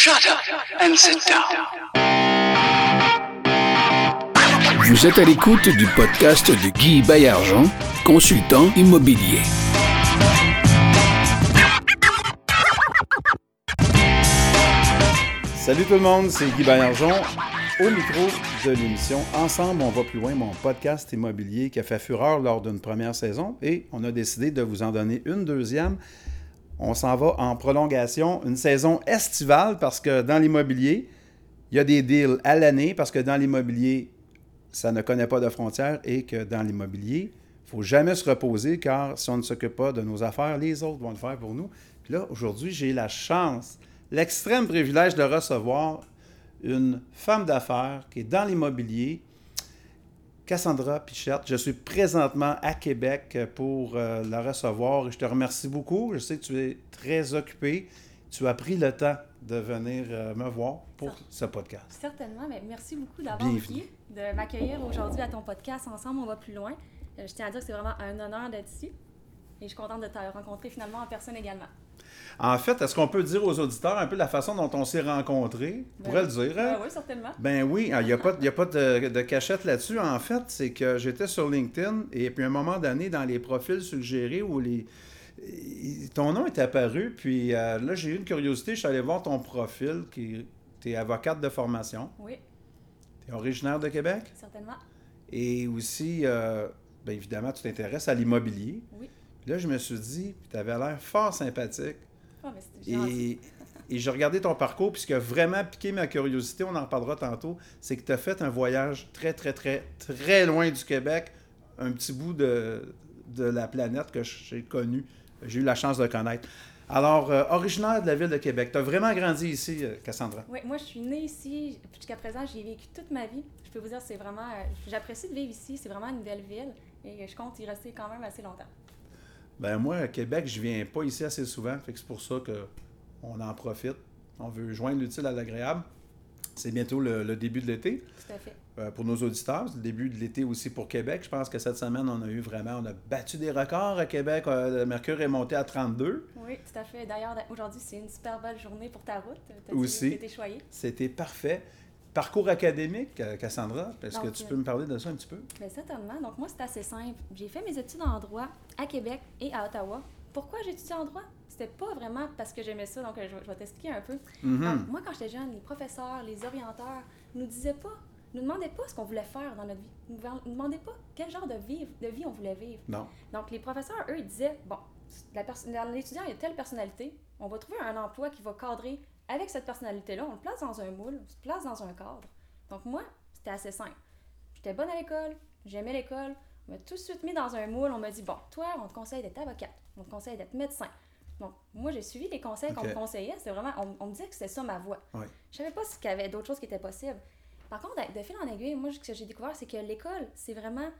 Shut up and sit down. Vous êtes à l'écoute du podcast de Guy Baillargeon, consultant immobilier. Salut tout le monde, c'est Guy Baillargeon au micro de l'émission Ensemble, on va plus loin, mon podcast immobilier qui a fait fureur lors d'une première saison et on a décidé de vous en donner une deuxième. On s'en va en prolongation, une saison estivale parce que dans l'immobilier, il y a des deals à l'année parce que dans l'immobilier, ça ne connaît pas de frontières et que dans l'immobilier, il ne faut jamais se reposer car si on ne s'occupe pas de nos affaires, les autres vont le faire pour nous. Puis là, aujourd'hui, j'ai la chance, l'extrême privilège de recevoir une femme d'affaires qui est dans l'immobilier, Cassandra Pichette. Je suis présentement à Québec pour euh, la recevoir et je te remercie beaucoup. Je sais que tu es très occupé. Tu as pris le temps de venir euh, me voir pour ce podcast. Certainement, mais merci beaucoup d'avoir pris de m'accueillir aujourd'hui à ton podcast Ensemble, on va plus loin. Euh, je tiens à dire que c'est vraiment un honneur d'être ici et je suis contente de te rencontrer finalement en personne également. En fait, est-ce qu'on peut dire aux auditeurs un peu la façon dont on s'est rencontrés? On pourrait le dire, hein? Ah oui, certainement. Ben oui, il n'y a pas, y a pas de, de cachette là-dessus. En fait, c'est que j'étais sur LinkedIn et puis à un moment donné, dans les profils suggérés où les, ton nom est apparu, puis euh, là, j'ai eu une curiosité. Je suis allé voir ton profil, qui tu es avocate de formation, Oui, tu es originaire de Québec? Certainement. et aussi, euh, bien évidemment, tu t'intéresses à l'immobilier. Oui. Puis là, je me suis dit, tu avais l'air fort sympathique. Oh, mais. Et, et j'ai regardé ton parcours, puis ce qui a vraiment piqué ma curiosité, on en reparlera tantôt, c'est que tu as fait un voyage très, très, très, très loin du Québec, un petit bout de, de la planète que j'ai connu, j'ai eu la chance de connaître. Alors, euh, originaire de la ville de Québec, tu as vraiment grandi ici, euh, Cassandra? Oui, moi je suis née ici. Jusqu'à présent, j'y ai vécu toute ma vie. Je peux vous dire, c'est vraiment. euh, J'apprécie de vivre ici. C'est vraiment une belle ville et je compte y rester quand même assez longtemps. Ben moi, à Québec, je viens pas ici assez souvent, fait que c'est pour ça que on en profite. On veut joindre l'utile à l'agréable. C'est bientôt le, le début de l'été. Tout à fait. Euh, pour nos auditeurs. C'est le début de l'été aussi pour Québec. Je pense que cette semaine, on a eu vraiment, on a battu des records à Québec. Euh, le mercure est monté à 32. Oui, tout à fait. D'ailleurs, aujourd'hui, c'est une super belle journée pour ta route. T'as Aussi. été choyé? C'était parfait. Parcours académique, euh, Cassandra, est-ce que tu euh, peux me parler de ça un petit peu? Bien, certainement. Donc, moi, c'est assez simple. J'ai fait mes études en droit à Québec et à Ottawa. Pourquoi j'ai étudié en droit? C'était pas vraiment parce que j'aimais ça, donc euh, je, vais- je vais t'expliquer un peu. Mhm. Donc, moi, quand j'étais jeune, les professeurs, les orienteurs nous disaient pas, nous demandaient pas ce qu'on voulait faire dans notre vie. Nous, nous demandaient pas quel genre de vie, de vie on voulait vivre. Non. Donc, les professeurs, eux, ils disaient, bon, l'étudiant, a telle personnalité, on va trouver un emploi qui va cadrer avec cette personnalité-là, on le place dans un moule, on se place dans un cadre. Donc, moi, c'était assez simple. J'étais bonne à l'école, j'aimais l'école, on m'a tout de suite mis dans un moule, on m'a dit, bon, toi, on te conseille d'être avocate, on te conseille d'être médecin. Donc, moi, j'ai suivi les conseils qu'on me conseillait, c'est vraiment, on, on me disait que c'était ça ma voie. Ouais. Je savais pas qu'il y avait d'autres choses qui étaient possibles. Par contre, de fil en aiguille, moi, ce que j'ai découvert, c'est que l'école, c'est vraiment.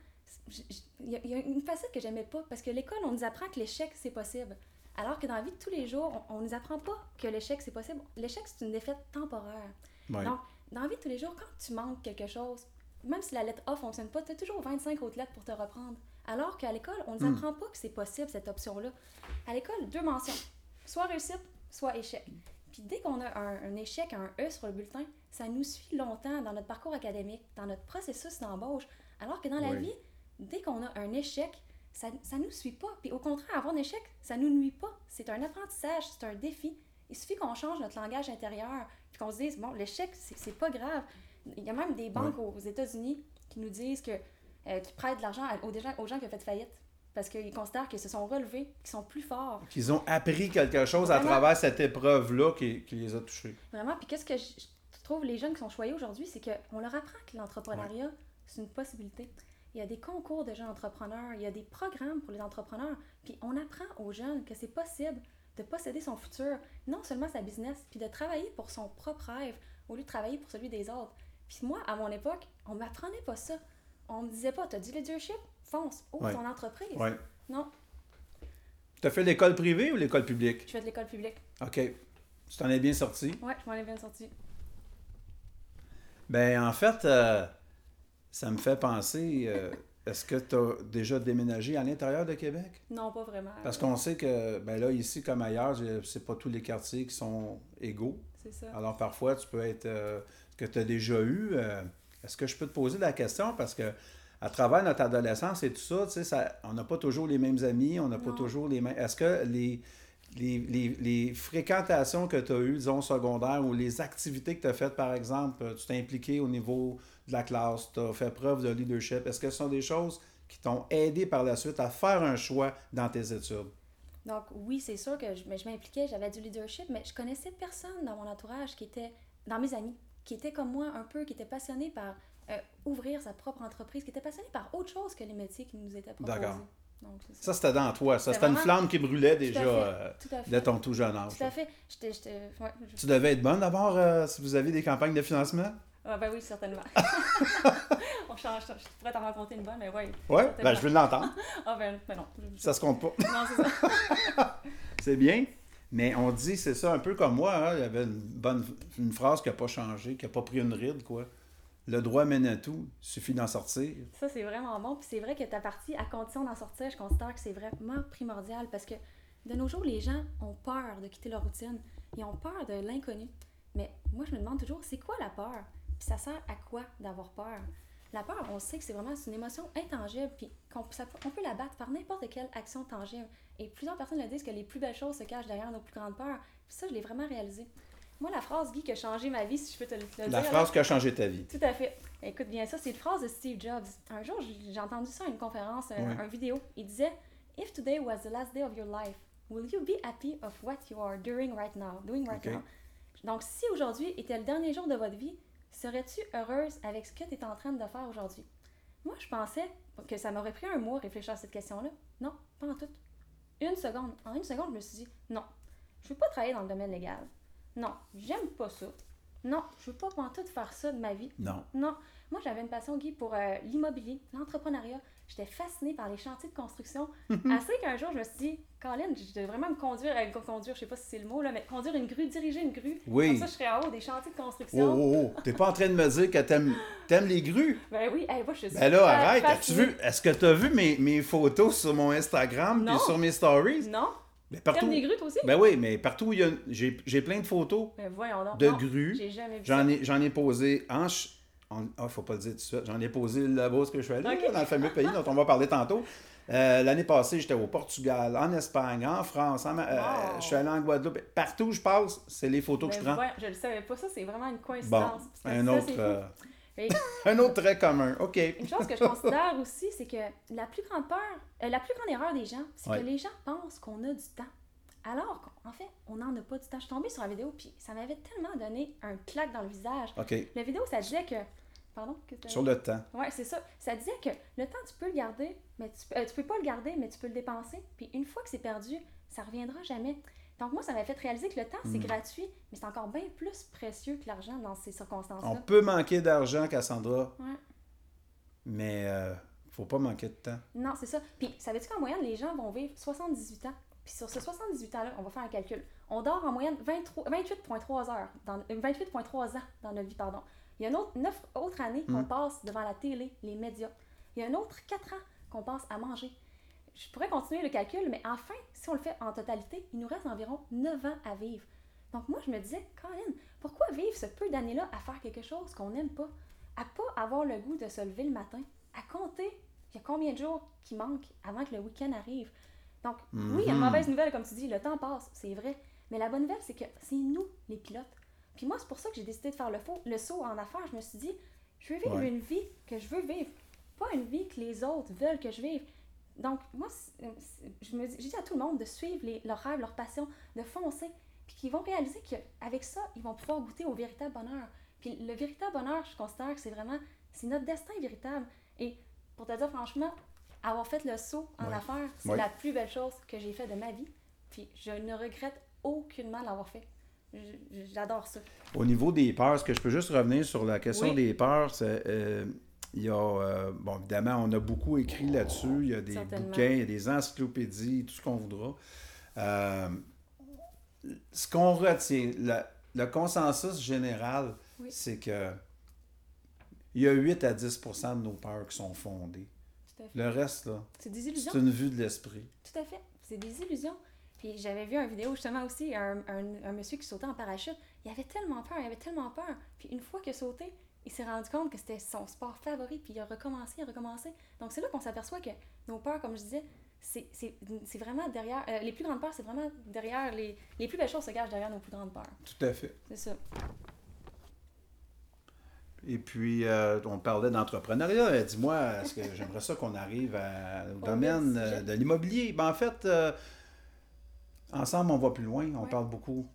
Il y, y a une facette que j'aimais pas, parce que l'école, on nous apprend que l'échec, c'est possible. Alors que dans la vie de tous les jours, on, on nous apprend pas que l'échec, c'est possible. L'échec, c'est une défaite temporaire. Ouais. Donc, dans la vie de tous les jours, quand tu manques quelque chose, même si la lettre A fonctionne pas, tu as toujours 25 autres lettres pour te reprendre. Alors qu'à l'école, on ne nous Hmm. apprend pas que c'est possible, cette option-là. À l'école, deux mentions. Soit réussite, soit échec. Puis dès qu'on a un, un échec, un E sur le bulletin, ça nous suit longtemps dans notre parcours académique, dans notre processus d'embauche. Alors que dans la Oui. vie, dès qu'on a un échec, ça ne nous suit pas. Puis au contraire, avoir un échec, ça nous nuit pas. C'est un apprentissage, c'est un défi. Il suffit qu'on change notre langage intérieur, puis qu'on se dise, bon, l'échec, c'est pas grave. Il y a même des banques aux États-Unis qui nous disent que, euh, qui prêtent de l'argent aux, gens, aux gens qui ont fait faillite. Parce qu'ils considèrent qu'ils se sont relevés, qu'ils sont plus forts. Qu'ils ont appris quelque chose à travers cette épreuve-là qui, qui les a touchés. Vraiment. Puis qu'est-ce que je, je trouve les jeunes qui sont choyés aujourd'hui, c'est qu'on leur apprend que l'entrepreneuriat, c'est une possibilité. Il y a des concours de jeunes entrepreneurs, il y a des programmes pour les entrepreneurs. Puis on apprend aux jeunes que c'est possible de posséder son futur, non seulement sa business, puis de travailler pour son propre rêve au lieu de travailler pour celui des autres. Puis moi, à mon époque, on m'apprenait pas ça. On me disait pas, t'as du leadership, fonce, ouvre Ouais. ton entreprise. Ouais. Non, Tu as fait l'école privée ou l'école publique? je fais de l'école publique. OK. Tu t'en es bien sorti. Ouais, je m'en ai bien sorti. Ben, en fait, euh, ça me fait penser. euh, Est-ce que tu as déjà déménagé à l'intérieur de Québec? Non, pas vraiment. Parce qu'on sait que, ben là, ici comme ailleurs, c'est pas tous les quartiers qui sont égaux. C'est ça. Alors parfois, tu peux être. euh, que tu as déjà eu. euh, Est-ce que je peux te poser la question? Parce que à travers notre adolescence et tout ça, tu sais, ça, on n'a pas toujours les mêmes amis, on n'a pas toujours les mêmes. Est-ce que les, les, les- les fréquentations que tu as eues, disons, secondaires, ou les activités que tu as faites, par exemple, euh, tu t'es impliqué au niveau de la classe, tu as fait preuve de leadership, est-ce que ce sont des choses qui t'ont aidé par la suite à faire un choix dans tes études? Donc oui, c'est sûr que je, mais je m'impliquais, j'avais du leadership, mais je connaissais personne dans mon entourage qui était, dans mes amis, qui était comme moi un peu, qui était passionné par euh, ouvrir sa propre entreprise, qui était passionné par autre chose que les métiers qui nous étaient proposés. D'accord. Donc ça. Ça, c'était dans toi. Ça, C'était une flamme qui brûlait déjà euh, de ton tout jeune âge. Tout à fait. J'étais, j'étais, ouais, je- Tu devais être bonne d'abord euh, si vous avez des campagnes de financement? Ah, ben oui, certainement. On change, je pourrais t'en raconter une bonne, mais oui. Oui, ben, je veux l'entendre. Ah ben, ben non. Je- Ça se compte pas. Non, c'est ça. C'est bien. Mais on dit, c'est ça, un peu comme moi, hein, il y avait une bonne une phrase qui n'a pas changé, qui n'a pas pris une ride, quoi. Le droit mène à tout, suffit d'en sortir. Ça, c'est vraiment bon. Puis c'est vrai que ta partie, à condition d'en sortir, je considère que c'est vraiment primordial parce que de nos jours, les gens ont peur de quitter leur routine. Ils ont peur de l'inconnu. Mais moi, je me demande toujours, c'est quoi la peur? Puis ça sert à quoi d'avoir peur? La peur, on sait que c'est vraiment une émotion intangible, puis qu'on on peut la battre par n'importe quelle action tangible. Et plusieurs personnes le disent que les plus belles choses se cachent derrière nos plus grandes peurs. Puis ça, je l'ai vraiment réalisé. Moi, la phrase, Guy, qui a changé ma vie, si je peux te le, te le La dire. phrase là, qui a changé ta vie. tout à fait. Écoute bien ça, c'est une phrase de Steve Jobs. Un jour, j'ai entendu ça à une conférence, un, Ouais. un vidéo. Il disait If today was the last day of your life, will you be happy of what you are doing right now, doing right now? Donc, si aujourd'hui était le dernier jour de votre vie, serais-tu heureuse avec ce que tu es en train de faire aujourd'hui? Moi, je pensais que ça m'aurait pris un mois réfléchir à cette question-là. Non, pas en tout. Une seconde. En une seconde, je me suis dit non, je veux pas travailler dans le domaine légal. Non, j'aime pas ça. Non, je veux pas en tout faire ça de ma vie. Non. Non, moi j'avais une passion, Guy, pour euh, l'immobilier, l'entrepreneuriat. J'étais fascinée par les chantiers de construction. Assez qu'un jour, je me suis dit, Colin, je devrais vraiment me conduire, euh, conduire, je sais pas si c'est le mot, là, mais conduire une grue, diriger une grue. Oui. Comme ça, je serais en haut des chantiers de Oh, construction. oh, oh. T'es pas en train de me dire que t'aimes t'aimes les grues? Ben oui, hey, moi je suis Ben là, arrête. As-tu vu? Est-ce que tu as vu mes, mes photos sur mon Instagram et sur mes stories? Non? Ben, T'aimes partout. des grues, toi aussi? Ben oui, mais partout où il y a. J'ai j'ai plein de photos Ben voyons donc. de Non, grues. J'ai jamais vu J'en ai, j'en ai posé en. Ch- en- Ah, faut pas le dire tout de suite. J'en ai posé là-bas où je suis allé, là, dans le fameux pays dont on va parler tantôt. Euh, L'année passée, j'étais au Portugal, en Espagne, en France, en euh, Wow. je suis allé en Guadeloupe. Partout où je passe, c'est les photos que je prends. voyons, je le savais pas, ça c'est vraiment une coïncidence. Un ça, autre, euh, un autre trait commun. OK. Une chose que je considère aussi, c'est que la plus grande peur, euh, la plus grande erreur des gens, c'est Ouais. que les gens pensent qu'on a du temps. Alors qu'en fait, on n'en a pas du temps. Je suis tombée sur la vidéo, puis ça m'avait tellement donné un claque dans le visage. OK. La vidéo, ça disait que. Pardon? que Sur le temps. Ouais, c'est ça. Ça disait que le temps, tu peux le garder, mais tu, euh, tu peux pas le garder, mais tu peux le dépenser. Puis une fois que c'est perdu, ça reviendra jamais. Donc moi, ça m'a fait réaliser que le temps, c'est Hmm. gratuit, mais c'est encore bien plus précieux que l'argent dans ces circonstances-là. On peut manquer d'argent, Cassandra, Ouais. mais euh, faut pas manquer de temps. Non, c'est ça. Puis, savais-tu qu'en moyenne, les gens vont vivre 78 ans? Puis sur ces 78 ans-là, on va faire un calcul. On dort en moyenne 23 28,3 heures, dans, euh, 28,3 ans dans notre vie, pardon. Il y a une autre, 9 autres années qu'on Mm. passe devant la télé, les médias. Il y a un autre 4 ans qu'on passe à manger. Je pourrais continuer le calcul, mais enfin, si on le fait en totalité, il nous reste environ 9 ans à vivre. Donc moi, je me disais, Colin, pourquoi vivre ce peu d'années-là à faire quelque chose qu'on n'aime pas? À pas avoir le goût de se lever le matin? À compter il y a combien de jours qui manquent avant que le week-end arrive? Donc, oui, il y a une Mhm. mauvaise nouvelle, comme tu dis, le temps passe, c'est vrai. Mais la bonne nouvelle, c'est que c'est nous, les pilotes. Puis moi, c'est pour ça que j'ai décidé de faire le, faux, le saut en affaires. Je me suis dit, je veux vivre Ouais. une vie que je veux vivre, pas une vie que les autres veulent que je vive. Donc, moi, je me dis, j'ai dit à tout le monde de suivre les- leurs rêves, leurs passions, de foncer, puis qu'ils vont réaliser qu'avec ça, ils vont pouvoir goûter au véritable bonheur. Puis le véritable bonheur, je considère que c'est vraiment, c'est notre destin véritable. Et pour te dire franchement, avoir fait le saut en Ouais. affaires, c'est Ouais. la plus belle chose que j'ai fait de ma vie. Puis je ne regrette aucunement l'avoir fait. J'adore ça. Au niveau des peurs, est-ce que je peux juste revenir sur la question Oui. des peurs? c'est, euh, il y a, euh, bon, évidemment, on a beaucoup écrit là-dessus. Il y a des bouquins, il y a des encyclopédies, tout ce qu'on voudra. Euh, ce qu'on retient, le, le consensus général, Oui. c'est que il y a 8 à 10% de nos peurs qui sont fondées. Tout à fait. Le reste, là, C'est des illusions. c'est une vue de l'esprit. Tout à fait. C'est des illusions. Puis j'avais vu une vidéo justement aussi, un, un, un monsieur qui sautait en parachute. Il avait tellement peur, il avait tellement peur. Puis une fois qu'il a sauté, il s'est rendu compte que c'était son sport favori, puis il a recommencé, il a recommencé. Donc c'est là qu'on s'aperçoit que nos peurs, comme je disais, c'est vraiment derrière. euh, les plus grandes peurs, c'est vraiment derrière. Les, les plus belles choses se cachent derrière nos plus grandes peurs. Tout à fait. C'est ça. Et puis, euh, on parlait d'entrepreneuriat. Dis-moi, est-ce que j'aimerais ça qu'on arrive à- au domaine euh, de l'immobilier? Ben, en fait, euh, ensemble, on va plus loin. On Ouais. parle beaucoup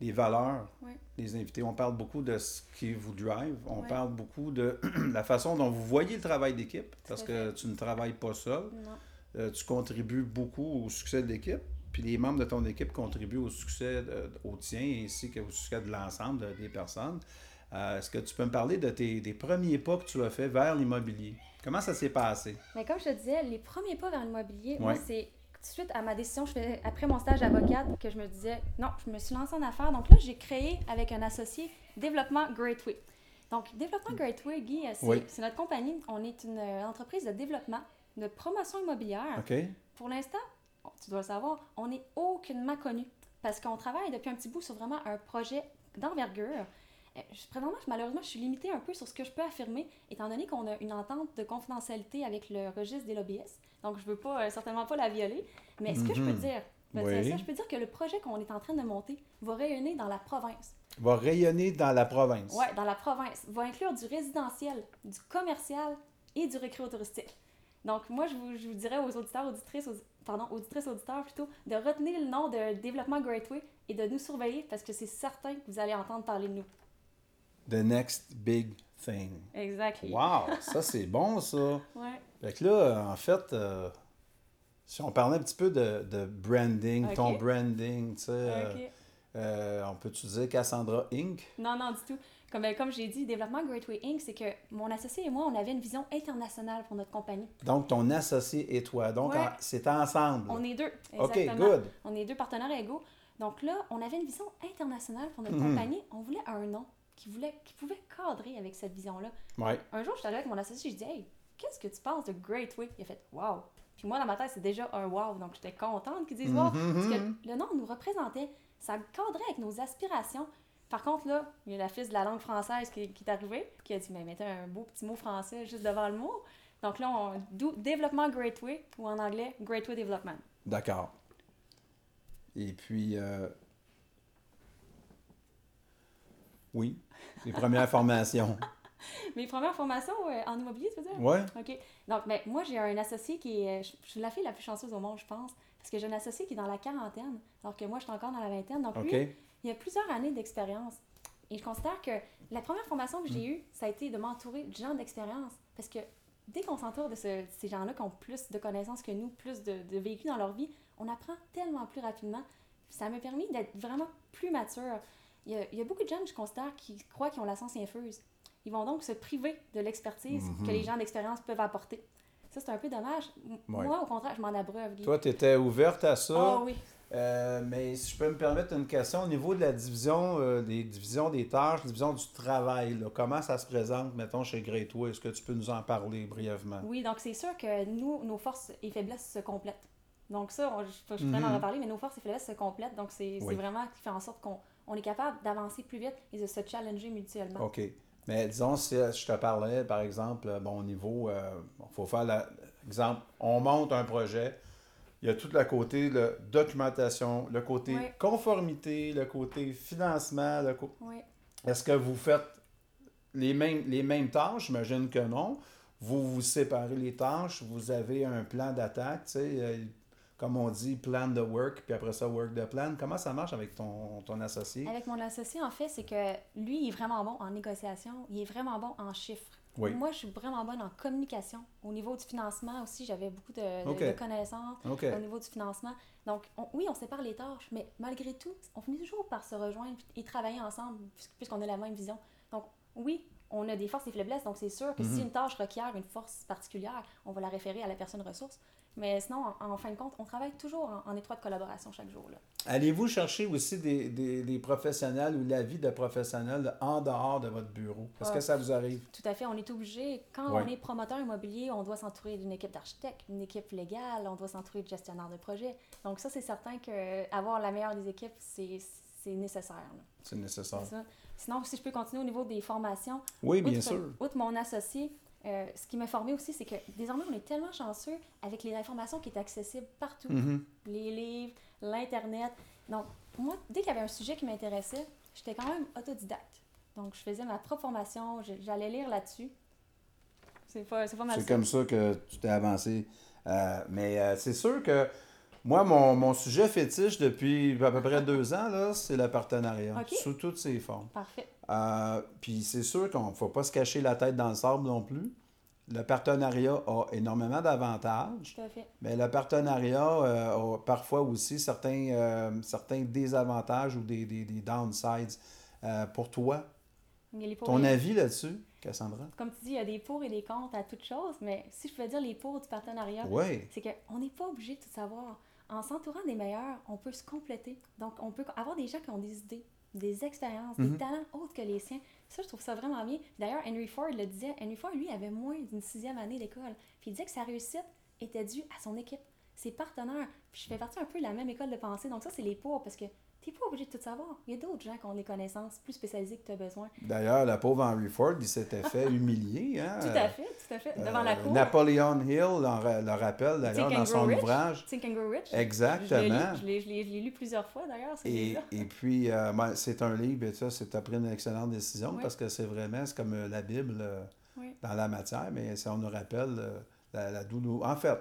des valeurs Ouais. des invités. On parle beaucoup de ce qui vous drive. On Ouais. parle beaucoup de la façon dont vous voyez le travail d'équipe, parce que tu ne travailles pas seul. Tu contribues beaucoup au succès de l'équipe, puis les membres de ton équipe contribuent au succès de- au tien ainsi qu'au succès de l'ensemble de- des personnes. Euh, Est-ce que tu peux me parler de tes, des premiers pas que tu as fait vers l'immobilier? Comment ça s'est passé? Mais comme je te disais, les premiers pas vers l'immobilier, moi, Ouais. c'est tout de suite à ma décision, je fais, après mon stage d'avocate, que je me disais, non, je me suis lancée en affaires. Donc là, j'ai créé avec un associé Développement Greatway. Donc, Développement Greatway, Guy, euh, c'est Oui. c'est notre compagnie. On est une euh, entreprise de développement, de promotion immobilière. Pour l'instant, bon, tu dois le savoir, on n'est aucunement connu parce qu'on travaille depuis un petit bout sur vraiment un projet d'envergure. Je- Présentement, malheureusement, je suis limitée un peu sur ce que je peux affirmer, étant donné qu'on a une entente de confidentialité avec le registre des lobbyistes. Donc, je ne veux pas, euh, certainement pas la violer. Mais ce que je peux Mhm. dire, je peux Oui. dire ça, je peux dire que le projet qu'on est en train de monter va rayonner dans la province. Va rayonner dans la province. Ouais, dans la province. Va inclure du résidentiel, du commercial et du récréo-touristique. Donc, moi, je vous, je vous dirais aux auditeurs, auditrices, audi- pardon, auditrices, auditeurs plutôt, de retenir le nom de Développement Greatway et de nous surveiller parce que c'est certain que vous allez entendre parler de nous. The next big thing. Exact. Wow! Ça, c'est bon, ça. Ouais. Fait que là, en fait, euh, si on parlait un petit peu de, de branding, Ok. ton branding, tu sais, euh, Ok. euh, on peut utiliser Cassandra Inc? Non, non, du tout. Comme, ben, comme j'ai dit, Développement Greatway Inc., c'est que mon associé et moi, on avait une vision internationale pour notre compagnie. Donc, ton associé et toi. Donc, Ouais. en- c'est ensemble. On est deux. OK, Exactement. good. On est deux partenaires égaux. Donc là, on avait une vision internationale pour notre Mhm. compagnie. On voulait un nom qui, voulait, qui pouvait cadrer avec cette vision-là. Ouais. Un jour, je suis allée avec mon associé, je dis Hey, qu'est-ce que tu penses de Great Way Il a fait Wow. Puis moi, dans ma tête, c'est déjà un wow. Donc j'étais contente qu'ils disent Wow. Mhm, Parce que le nom nous représentait, ça cadrait avec nos aspirations. Par contre, là, il y a la fille de la langue française qui, qui est arrivée, qui a dit Mais mettez un beau petit mot français juste devant le mot. Donc là, on, développement Great Way, ou en anglais, Great Way Development. D'accord. Et puis, euh, oui, les premières formations. Mes premières formations euh, en immobilier, tu veux dire? Ouais. OK. Donc, ben, moi, j'ai un associé qui est. Je je suis la fille la plus chanceuse au monde, je pense. Parce que j'ai un associé qui est dans la quarantaine, alors que moi, je suis encore dans la vingtaine. Donc, OK. lui, il a plusieurs années d'expérience. Et je considère que la première formation que j'ai Mm. eue, ça a été de m'entourer de gens d'expérience. Parce que dès qu'on s'entoure de ce- ces gens-là qui ont plus de connaissances que nous, plus de, de vécu dans leur vie, on apprend tellement plus rapidement. Ça m'a permis d'être vraiment plus mature. Il y, a, il y a beaucoup de jeunes, je considère, qui croient qu'ils ont la science infuse. Ils vont donc se priver de l'expertise Mhm. que les gens d'expérience peuvent apporter. Ça, c'est un peu dommage. Ouais. Moi, au contraire, je m'en abreuve. Guy. Toi, tu étais ouverte à ça. Ah oui. Euh, mais si je peux me permettre une question au niveau de la division, euh, des divisions des tâches, division du travail, là, comment ça se présente, mettons, chez Great Way? Est-ce que tu peux nous en parler brièvement? Oui, donc c'est sûr que nous, nos forces et faiblesses se complètent. Donc ça, on- je, je suis prête à en reparler, mais nos forces et faiblesses se complètent. Donc c'est Oui. vraiment qui fait en sorte qu'on on est capable d'avancer plus vite et de se challenger mutuellement. OK. Mais disons, si euh, je te parlais, par exemple, euh, bon, au niveau, il faut faire l'exemple, on monte un projet, il y a tout le côté de documentation, le côté Oui. conformité, le côté financement, le co- Oui. Est-ce que vous faites les mêmes, les mêmes tâches? J'imagine que non. Vous vous séparez les tâches, vous avez un plan d'attaque, tu sais, euh, comme on dit, plan de work, puis après ça, work de plan. Comment ça marche avec ton, ton associé? Avec mon associé, en fait, c'est que lui, il est vraiment bon en négociation, il est vraiment bon en chiffres. Oui. Moi, je suis vraiment bonne en communication. Au niveau du financement aussi, j'avais beaucoup de, de- Ok. de connaissances. Au niveau du financement. Donc, on- oui, on sépare les tâches, mais malgré tout, on finit toujours par se rejoindre et travailler ensemble puis- puisqu'on a la même vision. Donc, oui, on a des forces et faiblesses, donc c'est sûr que si Mhm. une tâche requiert une force particulière, on va la référer à la personne ressource. Mais sinon, en, en fin de compte, on travaille toujours en, en étroite collaboration chaque jour. Là. Allez-vous chercher aussi des, des, des professionnels ou l'avis de professionnels en dehors de votre bureau? Est-ce Ah. que ça vous arrive? Tout à fait, on est obligé, quand Ouais. on est promoteur immobilier, on doit s'entourer d'une équipe d'architectes, d'une équipe légale, on doit s'entourer de gestionnaires de projet. Donc ça, c'est certain que avoir la meilleure des équipes, c'est c'est nécessaire. là. c'est nécessaire. Sinon, si je peux continuer au niveau des formations, Oui, bien outre, sûr. outre mon associé, euh, ce qui m'a formé aussi, c'est que désormais, on est tellement chanceux avec les informations qui est accessibles partout. Mhm. Les livres, l'Internet. Donc, moi, dès qu'il y avait un sujet qui m'intéressait, j'étais quand même autodidacte. Donc, je faisais ma propre formation, j'allais lire là-dessus. C'est pas, pas mal C'est comme ça que tu t'es avancé. Euh, mais euh, c'est sûr que moi, mon, mon sujet fétiche depuis à peu près deux ans, c'est le partenariat, sous toutes ses formes. Parfait. Euh, Puis c'est sûr qu'on ne faut pas se cacher la tête dans le sable non plus. Le partenariat a énormément d'avantages, Tout à fait. mais le partenariat euh, a parfois aussi certains, euh, certains désavantages ou des, des, des downsides. Euh, pour toi, ton et- avis là-dessus, Cassandra? Comme tu dis, il y a des pour et des contre à toute chose, mais si je peux dire les pour du partenariat, Oui. c'est qu'on n'est pas obligé de tout savoir. En s'entourant des meilleurs, on peut se compléter. Donc, on peut avoir des gens qui ont des idées, des expériences, Mhm. des talents autres que les siens. Ça, je trouve ça vraiment bien. D'ailleurs, Henry Ford le disait. Henry Ford, lui, avait moins d'une sixième année d'école. Puis il disait que sa réussite était due à son équipe, ses partenaires. Puis je fais partie un peu de la même école de pensée. Donc ça, c'est les pour, parce que t'es pas obligé de tout savoir. Il y a d'autres gens qui ont des connaissances plus spécialisées que tu as besoin. D'ailleurs, la pauvre Henry Ford, il s'était fait humilier. Hein? Tout à fait, tout à fait. Devant la Euh, cour. Napoleon Hill le rappelle d'ailleurs dans son Rich? ouvrage. Think and Grow Rich? Exactement. Je l'ai lu, plusieurs fois d'ailleurs, Et, et puis, euh, ben, c'est un livre, et ça, c'est pris une excellente décision Oui. parce que c'est vraiment, c'est comme euh, la Bible euh, Oui. dans la matière, mais ça, on nous rappelle la, la En fait,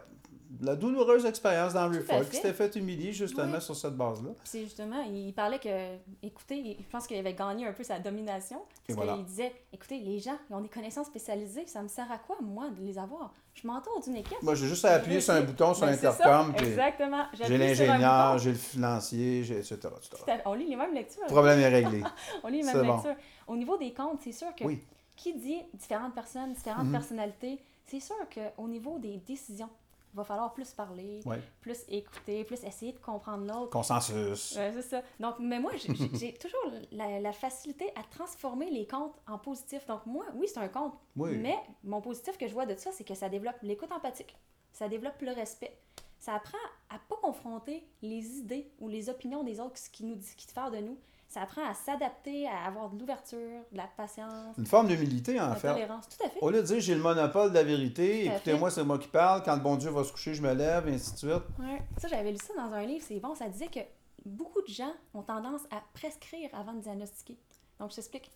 la douloureuse expérience d'Henry Tout à Ford fait. qui s'était fait humilier justement Oui. sur cette base-là. C'est justement, il parlait que, écoutez, je pense qu'il avait gagné un peu sa domination. Parce voilà. qu'il disait, écoutez, les gens, ils ont des connaissances spécialisées, ça me sert à quoi, moi, de les avoir? Je m'entoure d'une équipe. Moi, j'ai juste à appuyer sur un bouton sur Ben, c'est l'intercom, ça, Exactement. j'ai l'ingénieur, j'ai le financier, j'ai etc. etc. On lit les mêmes lectures. Le problème est réglé. On lit les mêmes bon. lectures. Au niveau des comptes, c'est sûr que Oui. qui dit différentes personnes, différentes Mhm. personnalités, c'est sûr qu'au niveau des décisions, va falloir plus parler, plus écouter, plus essayer de comprendre l'autre. Consensus. Ouais, c'est ça. Donc, mais moi, j'ai- toujours la, la facilité à transformer les comptes en positif. Donc, moi, oui, c'est un compte. Oui. Mais mon positif que je vois de ça, c'est que ça développe l'écoute empathique. Ça développe le respect. Ça apprend à pas confronter les idées ou les opinions des autres, ce qui nous dit, qui diffèrent de nous. Ça apprend à s'adapter, à avoir de l'ouverture, de la patience, Une forme d'humilité, de en la fait. tolérance. Tout à fait. Au lieu de dire j'ai le monopole de la vérité, à écoutez-moi, c'est moi qui parle, quand le bon Dieu va se coucher, je me lève, et ainsi de suite. Ouais. Ça, j'avais lu ça dans un livre, c'est bon, ça disait que beaucoup de gens ont tendance à prescrire avant de diagnostiquer. Donc, je t'explique.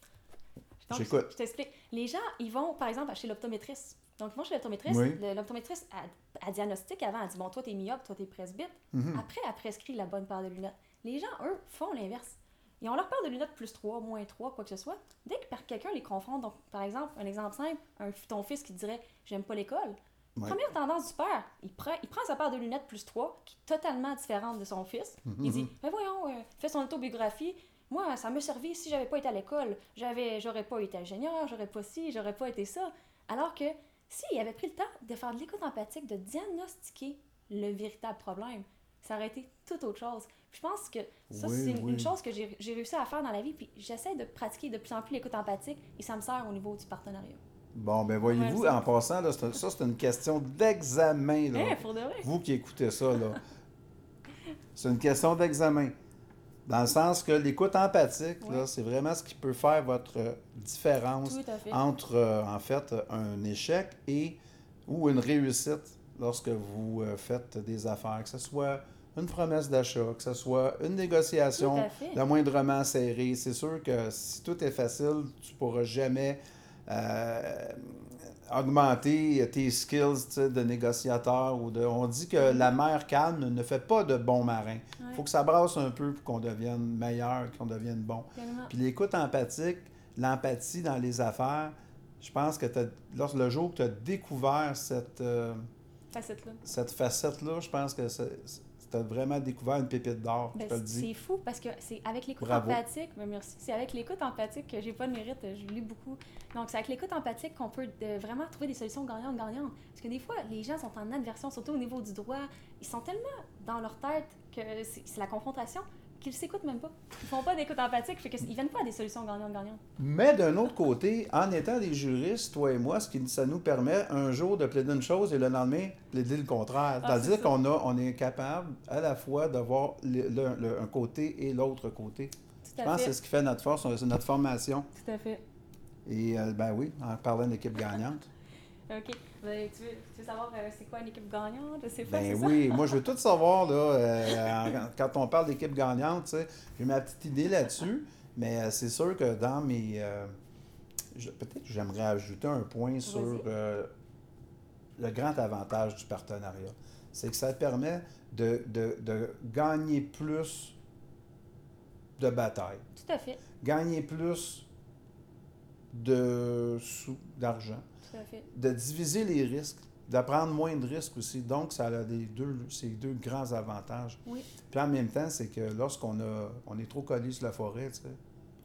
J'écoute. Je t'explique. Les gens, ils vont, par exemple, chez l'optométriste. Donc, ils vont chez l'optométriste. Oui. L'optométriste, elle diagnostique avant, elle dit Bon, toi, t'es myope, toi, t'es presbyte. Mhm. Après, elle prescrit la bonne paire de lunettes. Les gens, eux, font l'inverse. Ils ont leur paire de lunettes plus 3, moins 3, quoi que ce soit. Dès que quelqu'un les confronte, donc, par exemple, un exemple simple, un, ton fils qui dirait J'aime pas l'école. Ouais. Première tendance du père, il prend, il prend sa paire de lunettes plus 3, qui est totalement différente de son fils. Mhm. Il dit Mais voyons, euh, fait son autobiographie. Moi, ça me servi si j'avais pas été à l'école. J'avais, j'aurais pas été ingénieur, j'aurais pas ci, j'aurais pas été ça. Alors que s'il avait pris le temps de faire de l'écoute empathique, de diagnostiquer le véritable problème, ça aurait été tout autre chose. Je pense que ça, Oui, c'est une, oui. une chose que j'ai réussi à faire dans la vie. Puis j'essaie de pratiquer de plus en plus l'écoute empathique et ça me sert au niveau du partenariat. Bon, ben voyez-vous, en passant, là, ça, c'est une question d'examen. vrai? Vous qui écoutez ça, là. C'est une question d'examen. Dans le sens que l'écoute empathique, là, c'est vraiment ce qui peut faire votre euh, différence entre, euh, en fait, un échec et ou une réussite lorsque vous euh, faites des affaires, que ce soit une promesse d'achat, que ce soit une négociation le moindrement serrée. C'est sûr que si tout est facile, tu pourras jamais euh, augmenter tes skills de négociateur ou de. On dit que la mer calme ne fait pas de bons marins. Il Ouais. faut que ça brasse un peu pour qu'on devienne meilleur, qu'on devienne bon. Tellement. Puis l'écoute empathique, l'empathie dans les affaires, je pense que t'as- lorsque le jour que tu as découvert cette, euh, Facette-là. cette facette-là, je pense que tu as vraiment découvert une pépite d'or, Ben, je te le c'est fou parce que c'est avec l'écoute empathique, ben, merci. C'est avec l'écoute empathique que j'ai pas de mérite, je lis beaucoup. Donc c'est avec l'écoute empathique qu'on peut euh, vraiment trouver des solutions gagnantes-gagnantes. Parce que des fois, les gens sont en adversion, surtout au niveau du droit. Ils sont tellement dans leur tête que c'est la confrontation qu'ils s'écoutent même pas. Ils font pas d'écoute empathique, fait qu'ils viennent pas à des solutions gagnantes-gagnantes. Mais d'un autre côté, en étant des juristes, toi et moi, ce qui, ça nous permet un jour de plaider une chose et le lendemain plaider le contraire. Ah, C'est-à-dire qu'on a, on est capable à la fois d'avoir le- le- le- un côté et l'autre côté. Je à pense que c'est ce qui fait notre force, c'est notre formation. Tout à fait. Et euh, ben oui, en parlant d'équipe gagnante. OK. Ben, tu, veux, tu veux savoir euh, c'est quoi une équipe gagnante? Je sais pas, Ben oui, moi je veux tout savoir là. euh, quand on parle d'équipe gagnante, tu sais, j'ai ma petite idée là-dessus, mais euh, c'est sûr que dans mes, euh, peut-être que j'aimerais ajouter un point sur le grand avantage du partenariat, c'est que ça permet de, de- de gagner plus de batailles, ça. Tout à fait. gagner plus de sous, d'argent. De diviser les risques, de prendre moins de risques aussi. Donc, ça a des deux, ces deux grands avantages. Oui. Puis en même temps, c'est que lorsqu'on a, on est trop collé sur la forêt, tu sais,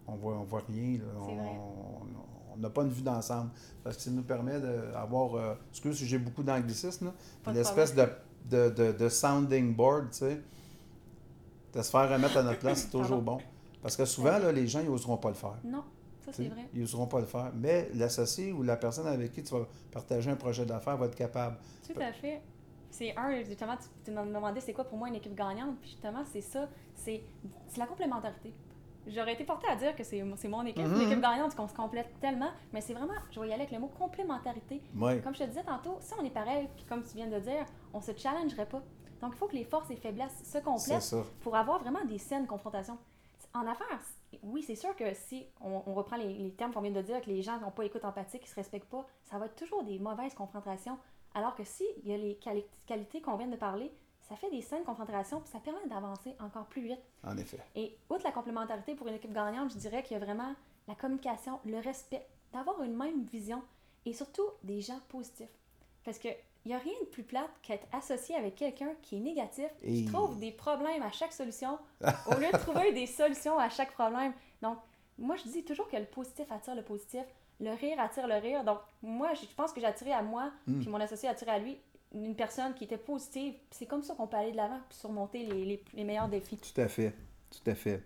on voit, on voit rien. là. On- n'a pas une vue d'ensemble. Parce que ça nous permet d'avoir, euh, excuse si j'ai beaucoup d'anglicisme, une espèce de, de, de, de sounding board, tu sais. De se faire remettre à notre place, c'est toujours bon. Parce que souvent, là, les gens, ils n'oseront pas le faire. Non, ça c'est vrai. Ils n'oseront pas le faire. Mais l'associé ou la personne avec qui tu vas partager un projet d'affaires va être capable. Tout à fait. C'est un, justement, tu, m'as demandé c'est quoi pour moi une équipe gagnante, puis justement, c'est ça, c'est la complémentarité. J'aurais été portée à dire que c'est mon équipe, Mhm. l'équipe gagnante, qu'on se complète tellement, mais c'est vraiment, je vais y aller avec le mot complémentarité. Comme je te disais tantôt, si on est pareil, puis comme tu viens de dire, on se challengerait pas. Donc, il faut que les forces et faiblesses se complètent pour avoir vraiment des saines confrontations. En affaires, oui, c'est sûr que si on, on reprend les, les termes qu'on vient de dire, que les gens n'ont pas écoute empathique, qu'ils ne se respectent pas, ça va être toujours des mauvaises confrontations. Alors que si il y a les quali- qualités qu'on vient de parler, ça fait des saines confrontations, puis ça permet d'avancer encore plus vite. En effet. Et outre la complémentarité pour une équipe gagnante, je dirais qu'il y a vraiment la communication, le respect, d'avoir une même vision et surtout des gens positifs. Parce que il n'y a rien de plus plate qu'être associé avec quelqu'un qui est négatif, qui Et- trouve des problèmes à chaque solution, au lieu de trouver des solutions à chaque problème. Donc, moi, je dis toujours que le positif attire le positif, le rire attire le rire. Donc, moi, je pense que j'ai attiré à moi, Mm. puis mon associé a attiré à lui, une personne qui était positive. C'est comme ça qu'on peut aller de l'avant puis surmonter les, les- les meilleurs défis. Tout à fait. Tout à fait.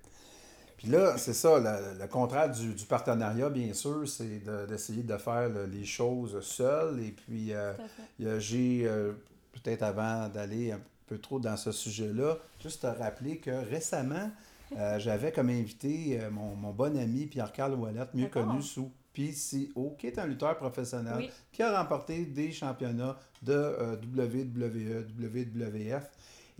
Puis là, c'est ça, le, le contraire du, du partenariat, bien sûr, c'est de- d'essayer de, faire le- les choses seul. Et puis, euh, j'ai, euh, peut-être avant d'aller un peu trop dans ce sujet-là, juste te rappeler que récemment, euh, j'avais comme invité mon, mon bon ami Pierre-Carl Ouellette, mieux connu sous PCO, qui est un lutteur professionnel, Oui. qui a remporté des championnats de WWE, WWF,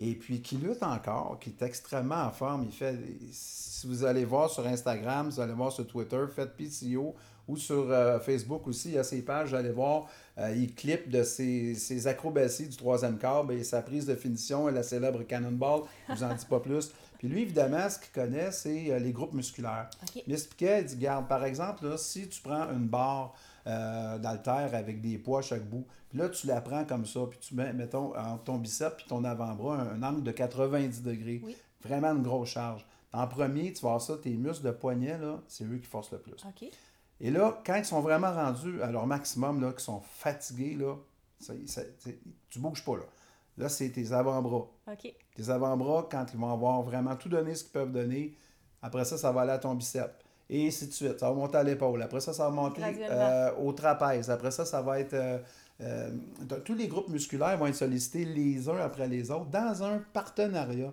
et puis qui lutte encore, qui est extrêmement en forme. Il fait, si vous allez voir sur Instagram, vous allez voir sur Twitter, faites PCO, ou sur euh, Facebook aussi, il y a ses pages, vous allez voir, euh, il clip de ses, ses acrobaties du troisième quart, et sa prise de finition et la célèbre Cannonball, je vous en dis pas plus. Puis lui, évidemment, ce qu'il connaît, c'est euh, les groupes musculaires. OK. Il expliquait, il dit, garde, par exemple, là, si tu prends une barre euh, d'haltère avec des poids à chaque bout, puis là, tu la prends comme ça, puis tu mets, mettons, entre ton biceps puis ton avant-bras, un, un angle de 90 degrés. Oui. Vraiment une grosse charge. En premier, tu vas voir ça, tes muscles de poignet, là, c'est eux qui forcent le plus. Et là, quand ils sont vraiment rendus à leur maximum, là, qu'ils sont fatigués, là, ça- tu bouges pas, là. Là, c'est tes avant-bras. Tes avant-bras, quand ils vont avoir vraiment tout donné ce qu'ils peuvent donner, après ça, ça va aller à ton biceps. Et ainsi de suite. Ça va monter à l'épaule. Après ça, ça va monter euh, au trapèze. Après ça, ça va être. euh, euh, tous les groupes musculaires vont être sollicités les uns après les autres dans un partenariat.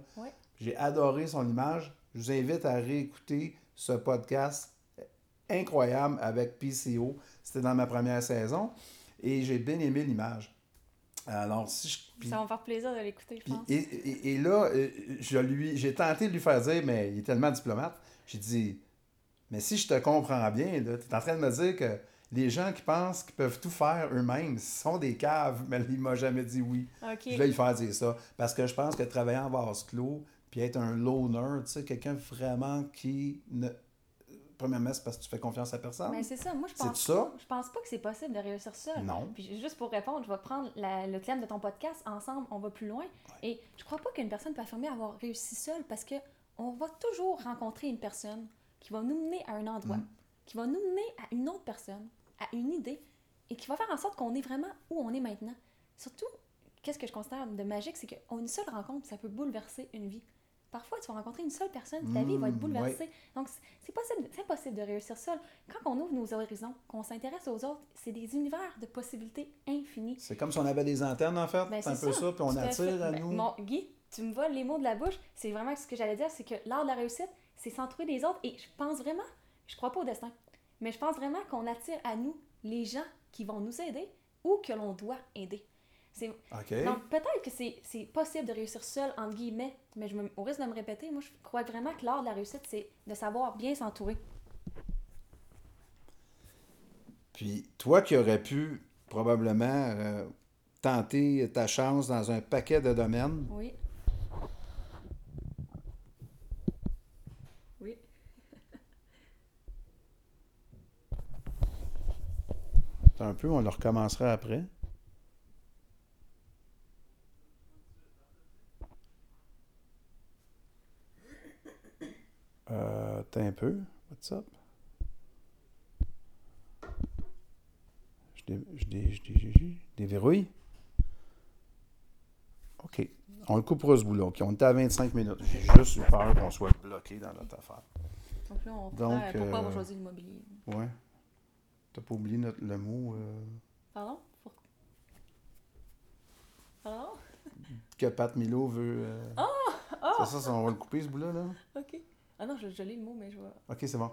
J'ai adoré son image. Je vous invite à réécouter ce podcast incroyable avec PCO. C'était dans ma première saison. Et j'ai bien aimé l'image. Alors, si je. puis- Ça va me faire plaisir de l'écouter, je pense. et, et- et là, je lui, j'ai tenté de lui faire dire, mais il est tellement diplomate. J'ai dit, mais si je te comprends bien, tu es en train de me dire que les gens qui pensent qu'ils peuvent tout faire eux-mêmes sont des caves, mais il m'a jamais dit oui. Je vais lui faire dire ça. Parce que je pense que travailler en vase clos, puis être un loner, tu sais, quelqu'un vraiment qui ne. Premièrement, c'est parce que tu fais confiance à personne. Mais c'est ça, moi je pense ça? je pense pas que c'est possible de réussir seul. Non. Puis juste pour répondre, je vais prendre la- le thème de ton podcast ensemble, on va plus loin. Et je crois pas qu'une personne peut affirmer avoir réussi seule parce que on va toujours rencontrer une personne qui va nous mener à un endroit, Mm. qui va nous mener à une autre personne, à une idée et qui va faire en sorte qu'on est vraiment où on est maintenant. Surtout, qu'est-ce que je considère de magique, c'est qu'une seule rencontre, ça peut bouleverser une vie. Parfois, tu vas rencontrer une seule personne, ta vie va être Mm, bouleversée. Donc, c'est- possible, c'est impossible de réussir seul. Quand on ouvre nos horizons, qu'on s'intéresse aux autres, c'est des univers de possibilités infinies. C'est comme si on avait des antennes, en fait. Ben, c'est un peu ça, puis on attire fait. à Ben, nous. mon- Guy, tu me voles les mots de la bouche. C'est vraiment ce que j'allais dire, c'est que l'art de la réussite, c'est s'entourer des autres. Et je pense vraiment, je crois pas au destin, mais je pense vraiment qu'on attire à nous les gens qui vont nous aider ou que l'on doit aider. C'est- OK. Donc, peut-être que c'est c'est possible de réussir seul, entre guillemets, mais je me, au risque de me répéter, moi, je crois vraiment que l'art de la réussite, c'est de savoir bien s'entourer. Puis toi qui aurais pu probablement euh, tenter ta chance dans un paquet de domaines. Oui. Un peu, on le recommencera après. Euh, t'as un peu. What's up? Je, dé, je, dé, je, dé, je déverrouille. OK. On le coupera ce bout-là. OK. On était à 25 minutes. J'ai juste eu peur qu'on soit bloqué dans notre affaire. Donc là, on Donc, pourquoi euh, avoir choisi l'immobilier? Ouais. T'as pas oublié notre, le mot euh, Pardon? Pour- Pardon? que Pat Milo veut. euh, Oh! C'est ça, ça, on va le couper ce bout-là. Là. Ok. Ah non, je, je lis le mot, mais je vois. OK, c'est bon.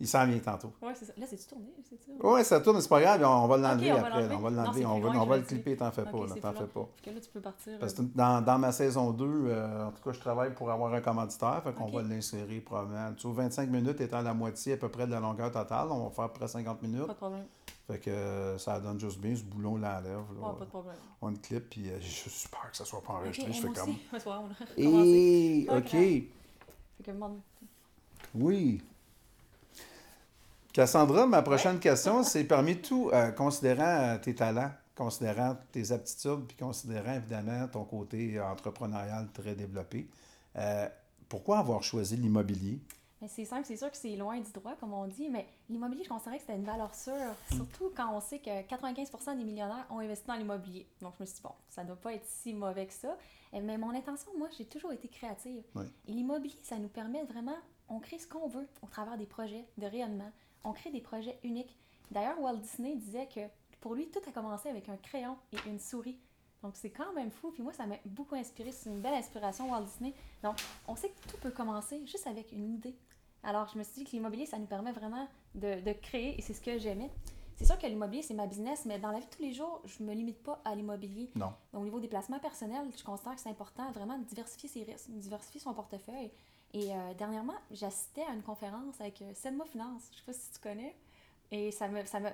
Il s'en vient tantôt. Ouais, c'est ça. Là, c'est-tu tourné? C'est ça? Tourne, mais c'est pas grave, on va l'enlever Ok, on va après. l'enlever. On va Non, l'enlever, on va, on va le clipper, t'en fais pas, t'en fais pas. Parce que là, tu peux partir. Parce que euh, dans, dans ma saison 2, euh, en tout cas, je travaille pour avoir un commanditaire, fait qu'on va l'insérer probablement. Tu vois, 25 minutes étant la moitié à peu près de la longueur totale, on va faire près 50 minutes. Pas de problème. Fait que euh, ça donne juste bien, ce boulon l'enlève. là. Ouais, pas de problème. On le clip, puis euh, j'ai juste peur que ça soit pas enregistré. Je fais comme. Et, Pas OK. Fait que, Oui. Cassandra, ma prochaine question, c'est parmi tout, euh, considérant euh, tes talents, considérant tes aptitudes, puis considérant évidemment ton côté euh, entrepreneurial très développé, euh, pourquoi avoir choisi l'immobilier? C'est simple, c'est sûr que c'est loin du droit, comme on dit, mais l'immobilier, je considérais que c'était une valeur sûre, surtout quand on sait que 95% des millionnaires ont investi dans l'immobilier. Donc, je me suis dit, bon, ça ne doit pas être si mauvais que ça. Mais mon intention, moi, j'ai toujours été créative. Oui. Et l'immobilier, ça nous permet vraiment, on crée ce qu'on veut au travers des projets de rayonnement. On crée des projets uniques. D'ailleurs, Walt Disney disait que pour lui, tout a commencé avec un crayon et une souris. Donc, c'est quand même fou. Puis moi, ça m'a beaucoup inspiré. C'est une belle inspiration, Walt Disney. Donc, on sait que tout peut commencer juste avec une idée. Alors, je me suis dit que l'immobilier, ça nous permet vraiment de, de créer et c'est ce que j'aimais. C'est sûr que l'immobilier, c'est ma business, mais dans la vie de tous les jours, je ne me limite pas à l'immobilier. Non. Donc, au niveau des placements personnels, je considère que c'est important vraiment de diversifier ses risques, de diversifier son portefeuille. Et euh, dernièrement, j'assistais à une conférence avec euh, Sedma Finance. Je ne sais pas si tu connais. Et ça me, ça me, eux,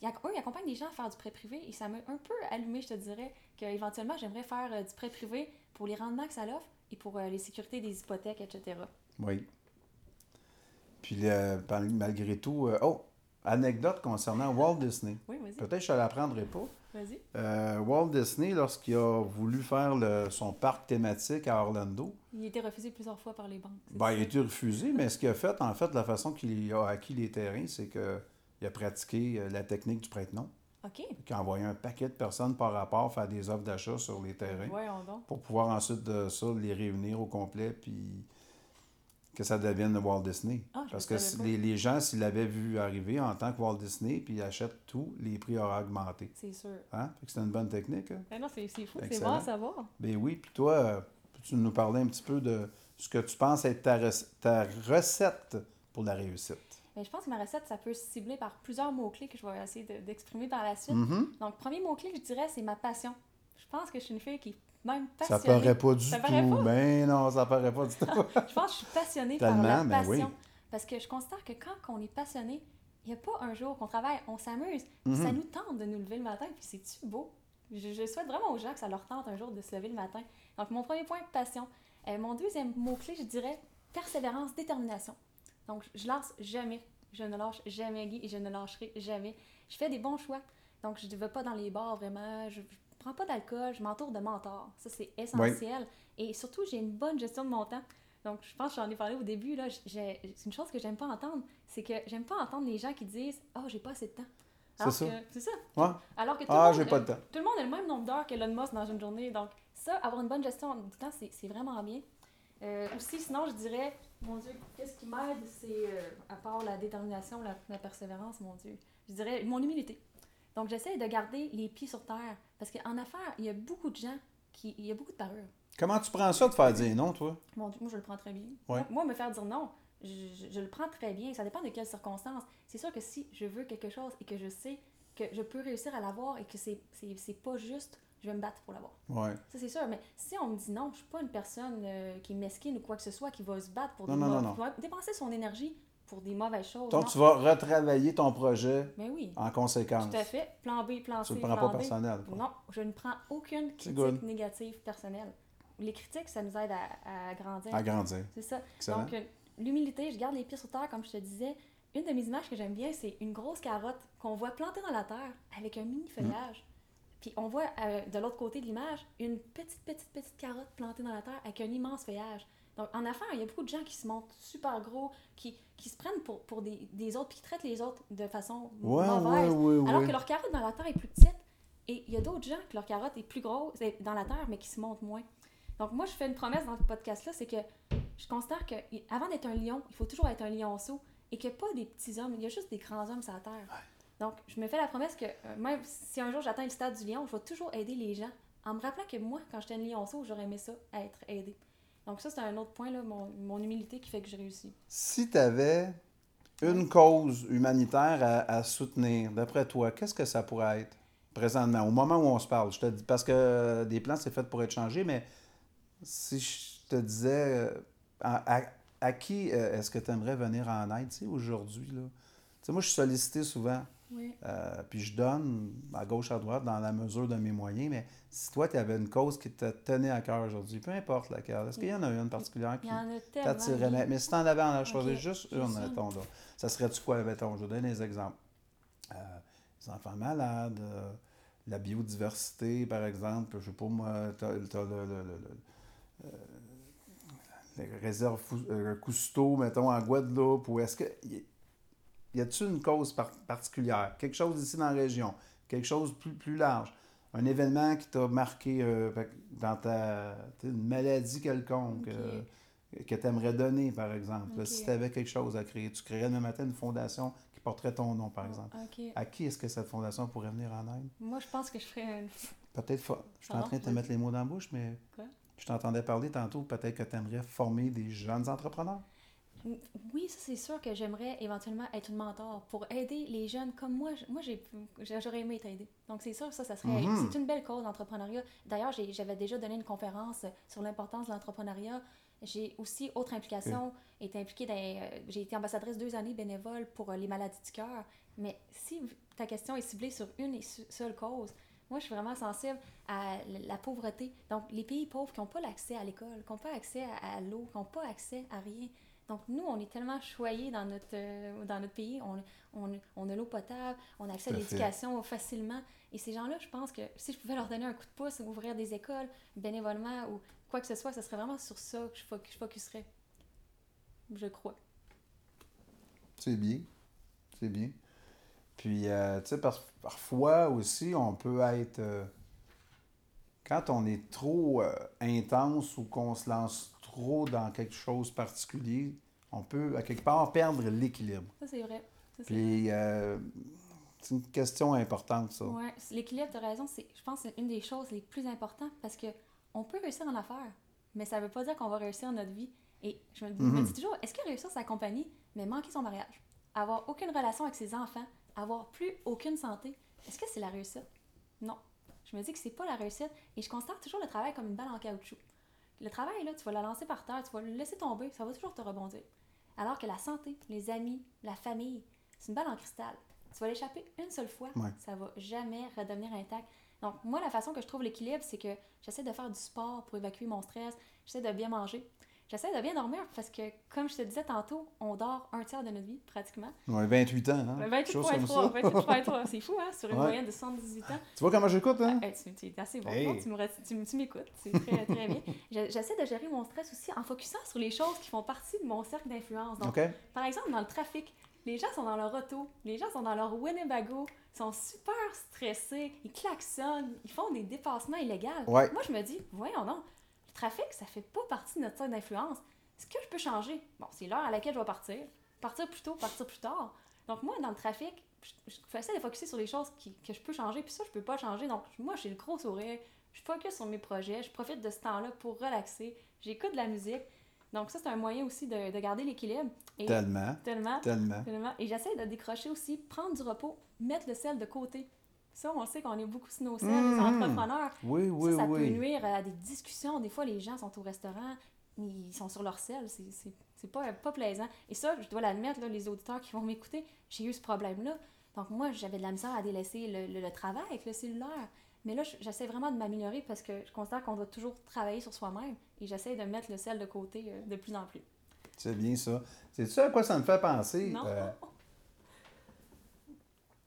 ils accompagnent des gens à faire du prêt privé et ça m'a un peu allumé, je te dirais, qu'éventuellement, j'aimerais faire euh, du prêt privé pour les rendements que ça offre et pour les sécurités des hypothèques, etc. Oui. Puis, malgré tout, euh, oh, anecdote concernant Walt Disney. Oui. Peut-être que je ne l'apprendrai pas. Vas-y. Euh, Walt Disney, lorsqu'il a voulu faire le- son parc thématique à Orlando, Il a été refusé plusieurs fois par les banques. Ben, il a été refusé, mais ce qu'il a fait, en fait, la façon qu'il a acquis les terrains, c'est qu'il a pratiqué euh, la technique du prête-nom. OK. Il a envoyé un paquet de personnes par rapport faire des offres d'achat sur les terrains Voyons donc. pour pouvoir ensuite de ça les réunir au complet puis que ça devienne Walt Disney. Ah, Parce que les, les gens, s'ils l'avaient vu arriver en tant que Walt Disney, puis ils achètent tout, les prix auraient augmenté. C'est sûr. Hein? Que c'est une bonne technique. hein? Ben non, c'est fou, c'est bon à savoir. Ben oui, puis toi, euh, peux-tu nous parler un petit peu de ce que tu penses être ta, rec- ta recette pour la réussite? Mais je pense que ma recette, ça peut se cibler par plusieurs mots-clés que je vais essayer de- d'exprimer par la suite. Mhm. Donc, premier mot-clé, je dirais, c'est ma passion. Je pense que je suis une fille qui même Ça passionnée. paraît pas du Ça tout. pas? Ben non, ça paraît pas du tout. Je pense que je suis passionnée par la Tellement, ben passion. oui. Parce que je considère que quand on est passionné, il n'y a pas un jour qu'on travaille, on s'amuse. Mhm. Ça nous tente de nous lever le matin, puis c'est-tu beau? Je, je souhaite vraiment aux gens que ça leur tente un jour de se lever le matin. Donc, mon premier point, passion. Euh, mon deuxième mot-clé, je dirais persévérance, détermination. Donc, je lâche jamais. Je ne lâche jamais, Guy, et je ne lâcherai jamais. Je fais des bons choix. Donc, je ne vais pas dans les bars vraiment. Je ne prends pas d'alcool. Je m'entoure de mentors. Ça, c'est essentiel. Et surtout, j'ai une bonne gestion de mon temps. Donc, je pense que j'en ai parlé au début. là. C'est une chose que j'aime pas entendre. C'est que j'aime pas entendre les gens qui disent Oh, j'ai pas assez de temps. C'est Alors ça. que- C'est ça. Ouais. Alors que tout, Ah, le j'ai monde, pas le temps. tout le monde a le même nombre d'heures qu'Elon Musk dans une journée. Donc, ça, avoir une bonne gestion du temps, c'est c'est vraiment bien. Euh, aussi, sinon, je dirais, mon Dieu, qu'est-ce qui m'aide, c'est, euh, à part la détermination, la, la persévérance, mon Dieu, je dirais mon humilité. Donc, j'essaie de garder les pieds sur terre. Parce qu'en affaires, il y a beaucoup de gens qui. Il y a beaucoup de parures. Comment tu prends ça de faire dire non, toi? Dieu, moi, je le prends très bien. Ouais. Moi, moi, me faire dire non, je, je- je le prends très bien. Ça dépend de quelles circonstances. C'est sûr que si je veux quelque chose et que je sais que je peux réussir à l'avoir et que c'est c'est- c'est pas juste, je vais me battre pour l'avoir. Ouais. Ça, c'est sûr. Mais si on me dit non, je suis pas une personne euh, qui est mesquine ou quoi que ce soit, qui va se battre pour Non, non, non, va dépenser son énergie pour des mauvaises choses. Donc, non? tu vas retravailler ton projet Mais oui, en conséquence. tout à fait. Plan B, plan Tu C, ne le prends plan pas B. personnel. Non, je ne prends aucune critique négative personnelle. Les critiques, ça nous aide à, à grandir. À grandir. C'est ça. Excellent. Donc, euh, l'humilité, je garde les pieds sur terre, comme je te disais. Une de mes images que j'aime bien, c'est une grosse carotte qu'on voit plantée dans la terre avec un mini feuillage. Puis on voit euh, de l'autre côté de l'image une petite, petite, petite carotte plantée dans la terre avec un immense feuillage. Donc en affaires, il y a beaucoup de gens qui se montrent super gros, qui, qui se prennent pour, pour des, des autres, puis qui traitent les autres de façon Ouais, mauvaise. ouais, Alors que leur carotte dans la terre est plus petite. Et il y a d'autres gens que leur carotte est plus grosse dans la terre, mais qui se montent moins. Donc moi, je fais une promesse dans ce podcast-là, c'est que je considère que avant d'être un lion, il faut toujours être un lionceau et que pas des petits hommes, il y a juste des grands hommes sur la terre. Donc je me fais la promesse que euh, même si un jour j'atteins le stade du lion, je vais toujours aider les gens en me rappelant que moi, quand j'étais un lionceau, j'aurais aimé ça, être aidé. Donc ça, c'est un autre point, là, mon, mon humilité qui fait que je réussis. Si tu avais une cause humanitaire à, soutenir, d'après toi, qu'est-ce que ça pourrait être présentement, au moment où on se parle? Je te dis, parce que des plans, c'est fait pour être changé, mais si je te disais euh, à, à- à qui euh, est-ce que tu aimerais venir en aide aujourd'hui? moi, je suis sollicité souvent. Oui. Euh, puis je donne à gauche, à droite, dans la mesure de mes moyens. Mais si toi, tu avais une cause qui te tenait à cœur aujourd'hui, peu importe laquelle, est-ce qu'il y en a une particulière qui t'attirait? Mais, mais si tu en avais en choisir Ok, juste une, mettons, là, ça serait-tu quoi, mettons? Je vais donner des exemples. Euh, les enfants malades, euh, la biodiversité, par exemple. Je sais pas, moi, tu as, le, le- le- le- les réserves Cousteau, mettons, en Guadeloupe, ou est-ce que. Y- a-t-il une cause par- particulière? Quelque chose ici dans la région? Quelque chose plus, plus large? Un événement qui t'a marqué euh, dans ta. une maladie quelconque euh, que tu aimerais donner, par exemple. Là, si tu avais quelque chose à créer, tu créerais demain matin une fondation qui porterait ton nom, par exemple. Ok. À qui est-ce que cette fondation pourrait venir en aide? Moi, je pense que je ferais un. Peut-être. fa- Je suis en train de te mettre les mots dans la bouche, mais. Quoi? Je t'entendais parler tantôt, peut-être que tu aimerais former des jeunes entrepreneurs. Oui, ça c'est sûr que j'aimerais éventuellement être une mentor pour aider les jeunes comme moi. Moi, j'ai, j'aurais aimé être aidée. Donc c'est sûr, ça, ça serait. Mhm. C'est une belle cause d'entrepreneuriat. D'ailleurs, j'ai- j'avais déjà donné une conférence sur l'importance de l'entrepreneuriat. J'ai aussi, autre implication, été impliquée dans. euh, j'ai été ambassadrice deux années bénévole pour euh, les maladies du cœur. Mais si ta question est ciblée sur une et su- seule cause, moi, je suis vraiment sensible à la pauvreté. Donc, les pays pauvres qui n'ont pas l'accès à l'école, qui n'ont pas accès à, à l'eau, qui n'ont pas accès à rien. Donc, nous, on est tellement choyés dans notre, euh, dans notre pays. On, on, on a l'eau potable, on a accès à l'éducation facilement. Et ces gens-là, je pense que si je pouvais leur donner un coup de pouce, ouvrir des écoles bénévolement ou quoi que ce soit, ce serait vraiment sur ça que je, je focuserais. Je crois. C'est bien. C'est bien. Puis, euh, tu sais, par- parfois aussi, on peut être. euh, quand on est trop intense ou qu'on se lance trop dans quelque chose de particulier, on peut, à quelque part, perdre l'équilibre. Ça, c'est vrai. Ça, Puis, euh, c'est une question importante, ça. C'est- l'équilibre, tu as raison, c'est, je pense que c'est une des choses les plus importantes parce que on peut réussir en affaires, mais ça veut pas dire qu'on va réussir notre vie. Et je me, me Mhm. dis toujours, est-ce que réussir sa compagnie, mais manquer son mariage, avoir aucune relation avec ses enfants, avoir plus aucune santé, est-ce que c'est la réussite? Non. Je me dis que c'est pas la réussite et je considère toujours le travail comme une balle en caoutchouc. Le travail, là, tu vas la lancer par terre, tu vas le laisser tomber, ça va toujours te rebondir. Alors que la santé, les amis, la famille, c'est une balle en cristal. Tu vas l'échapper une seule fois, Ouais. ça va jamais redevenir intact. Donc, moi, la façon que je trouve l'équilibre, c'est que j'essaie de faire du sport pour évacuer mon stress, j'essaie de bien manger, j'essaie de bien dormir parce que, comme je te disais tantôt, on dort un tiers de notre vie, pratiquement. Ouais, 28 ans, hein? Quelque chose comme 28.3, ça. 28.3, c'est fou, hein, sur une Ouais. moyenne de 78 ans. Tu vois comment j'écoute, hein? Hey, tu, tu es assez bon, Hey. tu, me m'écoutes, c'est très, très bien. Je- J'essaie de gérer mon stress aussi en focusant sur les choses qui font partie de mon cercle d'influence. Donc, par exemple, dans le trafic, les gens sont dans leur auto, les gens sont dans leur Winnebago, sont super stressés, ils klaxonnent, ils font des dépassements illégaux. Ouais. Moi, je me dis, voyons donc, trafic, ça fait pas partie de notre cercle d'influence. Est-ce que je peux changer? Bon, c'est l'heure à laquelle je vais partir. Partir plus tôt, partir plus tard. Donc, moi, dans le trafic, je, je essaie de focuser sur les choses qui- que je peux changer, puis ça, je peux pas changer. Donc, moi, j'ai le gros sourire, je focus sur mes projets, je profite de ce temps-là pour relaxer, j'écoute de la musique. Donc ça, c'est un moyen aussi de, de garder l'équilibre. Et Tellement, tellement, tellement. tellement. Et j'essaie de décrocher aussi, prendre du repos, mettre le sel de côté. Ça, on sait qu'on est beaucoup sur nos selles, les Mhm. entrepreneurs. Oui, oui, ça, ça peut nuire à des discussions. Des fois, les gens sont au restaurant, ils sont sur leur selle. C'est- pas, pas plaisant. Et ça, je dois l'admettre, les auditeurs qui vont m'écouter, j'ai eu ce problème-là. Donc, moi, j'avais de la misère à délaisser le, le- le travail avec le cellulaire. Mais là, j'essaie vraiment de m'améliorer parce que je considère qu'on doit toujours travailler sur soi-même. Et j'essaie de mettre le sel de côté euh, de plus en plus. C'est bien ça. C'est ça à quoi ça me fait penser? Non? Euh,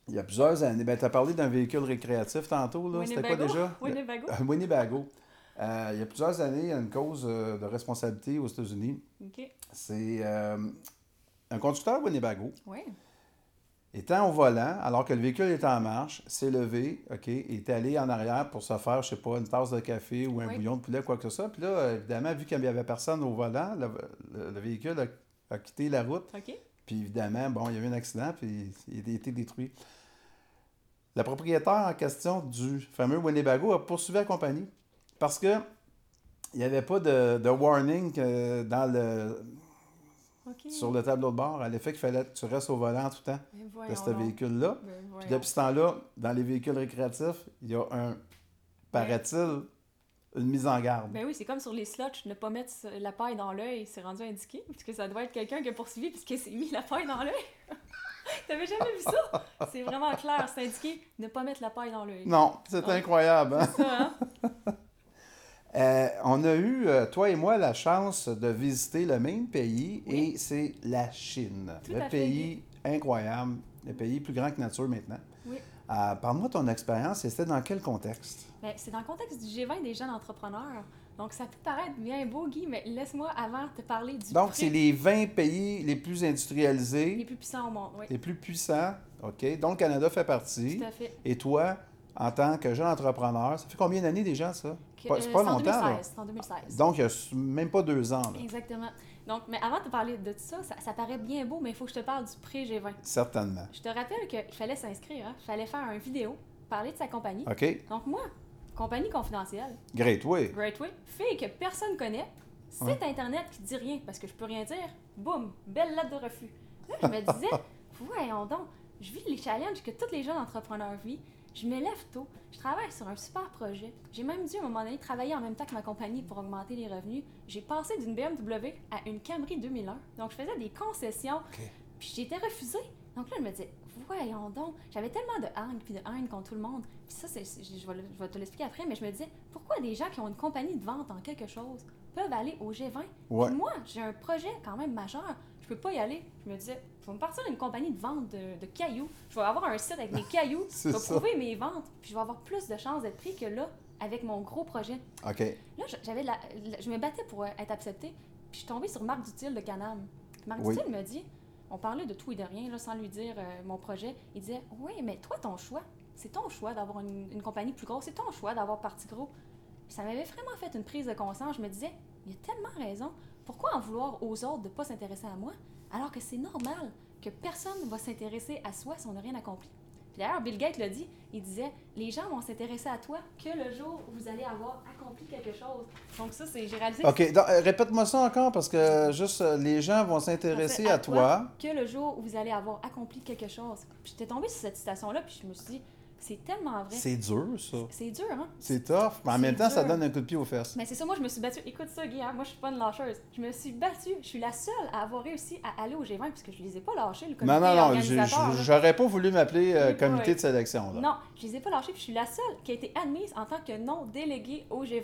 il y a plusieurs années, ben, tu as parlé d'un véhicule récréatif tantôt, là. C'était quoi déjà? Winnebago? Winnebago. Euh, il y a plusieurs années, il y a une cause euh, de responsabilité aux États-Unis. OK. C'est euh, un conducteur Winnebago Oui. étant au volant, alors que le véhicule était en marche, s'est levé, OK, et est allé en arrière pour se faire, je sais pas, une tasse de café ou un Oui. bouillon de poulet, quoi que ce soit. Puis là, évidemment, vu qu'il n'y avait personne au volant, le, le- le véhicule a, a quitté la route. OK. Puis évidemment, bon, il y a eu un accident, puis il a été détruit. Le propriétaire en question du fameux Winnebago a poursuivi la compagnie parce que il n'y avait pas de, de warning dans le, sur le tableau de bord à l'effet qu'il fallait que tu restes au volant tout le temps de ce véhicule-là. Puis depuis ce temps-là, dans les véhicules récréatifs, il y a un, paraît-il, une mise en garde. Ben oui, c'est comme sur les slots, ne pas mettre la paille dans l'œil, c'est rendu indiqué. Parce que ça doit être quelqu'un qui a poursuivi puisqu'il s'est mis la paille dans l'œil. T'avais jamais vu ça? C'est vraiment clair, c'est indiqué ne pas mettre la paille dans l'œil. Non, c'est incroyable. hein? Ça, hein? Euh, on a eu, euh, toi et moi, la chance de visiter le même pays Oui. et c'est la Chine. Tout le fait, pays incroyable, le pays plus grand que nature maintenant. Oui. Euh, Parle-moi de ton expérience et c'était dans quel contexte? Ben, c'est dans le contexte du G20 des jeunes entrepreneurs. Donc ça peut paraître bien beau, Guy, mais laisse-moi avant te parler du Donc, c'est les 20 pays les plus industrialisés, les plus puissants au monde. Oui, les plus puissants, OK, dont le Canada fait partie. tout à fait. Et toi, en tant que jeune entrepreneur, ça fait combien d'années déjà, ça? Pas- c'est euh, pas longtemps, là. 2016. c'est en 2016. Donc, il y a même pas deux ans, là. Exactement. Donc, mais avant de te parler de ça, ça, ça paraît bien beau, mais il faut que je te parle du prix G20. Certainement. Je te rappelle qu'il fallait s'inscrire, hein. il fallait faire une vidéo, parler de sa compagnie. OK? Donc moi, compagnie confidentielle, Great Way. Greatway, fille que personne connaît, site internet qui dit rien parce que je peux rien dire, boum, belle lettre de refus. Là, je me disais, voyons donc, je vis les challenges que tous les jeunes entrepreneurs vivent. Je me lève tôt, je travaille sur un super projet. J'ai même dû à un moment donné travailler en même temps que ma compagnie pour augmenter les revenus. J'ai passé d'une BMW à une Camry 2001. Donc je faisais des concessions, puis j'ai été refusée. Donc là, je me disais, voyons donc, j'avais tellement de haine puis de haine contre tout le monde. Puis ça, je, vais, je vais te l'expliquer après, mais je me disais, pourquoi des gens qui ont une compagnie de vente en quelque chose peuvent aller au G20? Ouais. Moi, j'ai un projet quand même majeur, je peux pas y aller. Je me disais, je vais me partir d'une compagnie de vente de, de cailloux. Je vais avoir un site avec mes cailloux, je vais ça. prouver mes ventes, puis je vais avoir plus de chances d'être pris que là, avec mon gros projet. OK. Là, je- j'avais la- je me battais pour euh, être acceptée. Puis je suis tombée sur Marc Dutil de Canam. Marc Oui. Dutil me dit, on parlait de tout et de rien, là, sans lui dire euh, mon projet. Il disait, oui, mais toi, ton choix, c'est ton choix d'avoir une, une compagnie plus grosse, c'est ton choix d'avoir parti gros. Puis ça m'avait vraiment fait une prise de conscience. Je me disais, il a tellement raison. Pourquoi en vouloir aux autres de ne pas s'intéresser à moi, alors que c'est normal que personne ne va s'intéresser à soi si on n'a rien accompli? Puis d'ailleurs, Bill Gates l'a dit, il disait, les gens vont s'intéresser à toi que le jour où vous allez avoir accompli quelque chose. Donc ça, c'est, j'ai réalisé OK. euh, Répète-moi ça encore parce que juste euh, les gens vont s'intéresser À à toi. que le jour où vous allez avoir accompli quelque chose. Puis j'étais tombée sur cette citation-là, puis je me suis dit, c'est tellement vrai. C'est dur, ça. C'est dur, hein? C'est tough. Mais en même temps, ça donne un coup de pied aux fesses. Mais c'est ça, moi, je me suis battue. Écoute ça, Guy, hein, moi, je suis pas une lâcheuse. Je me suis battue. Je suis la seule à avoir réussi à aller au G20, puisque je les ai pas lâchés, le comité Non, non, non. J'aurais pas voulu m'appeler euh, comité de sélection. Là. Non, je les ai pas lâchés, puis je suis la seule qui a été admise en tant que non déléguée au G20.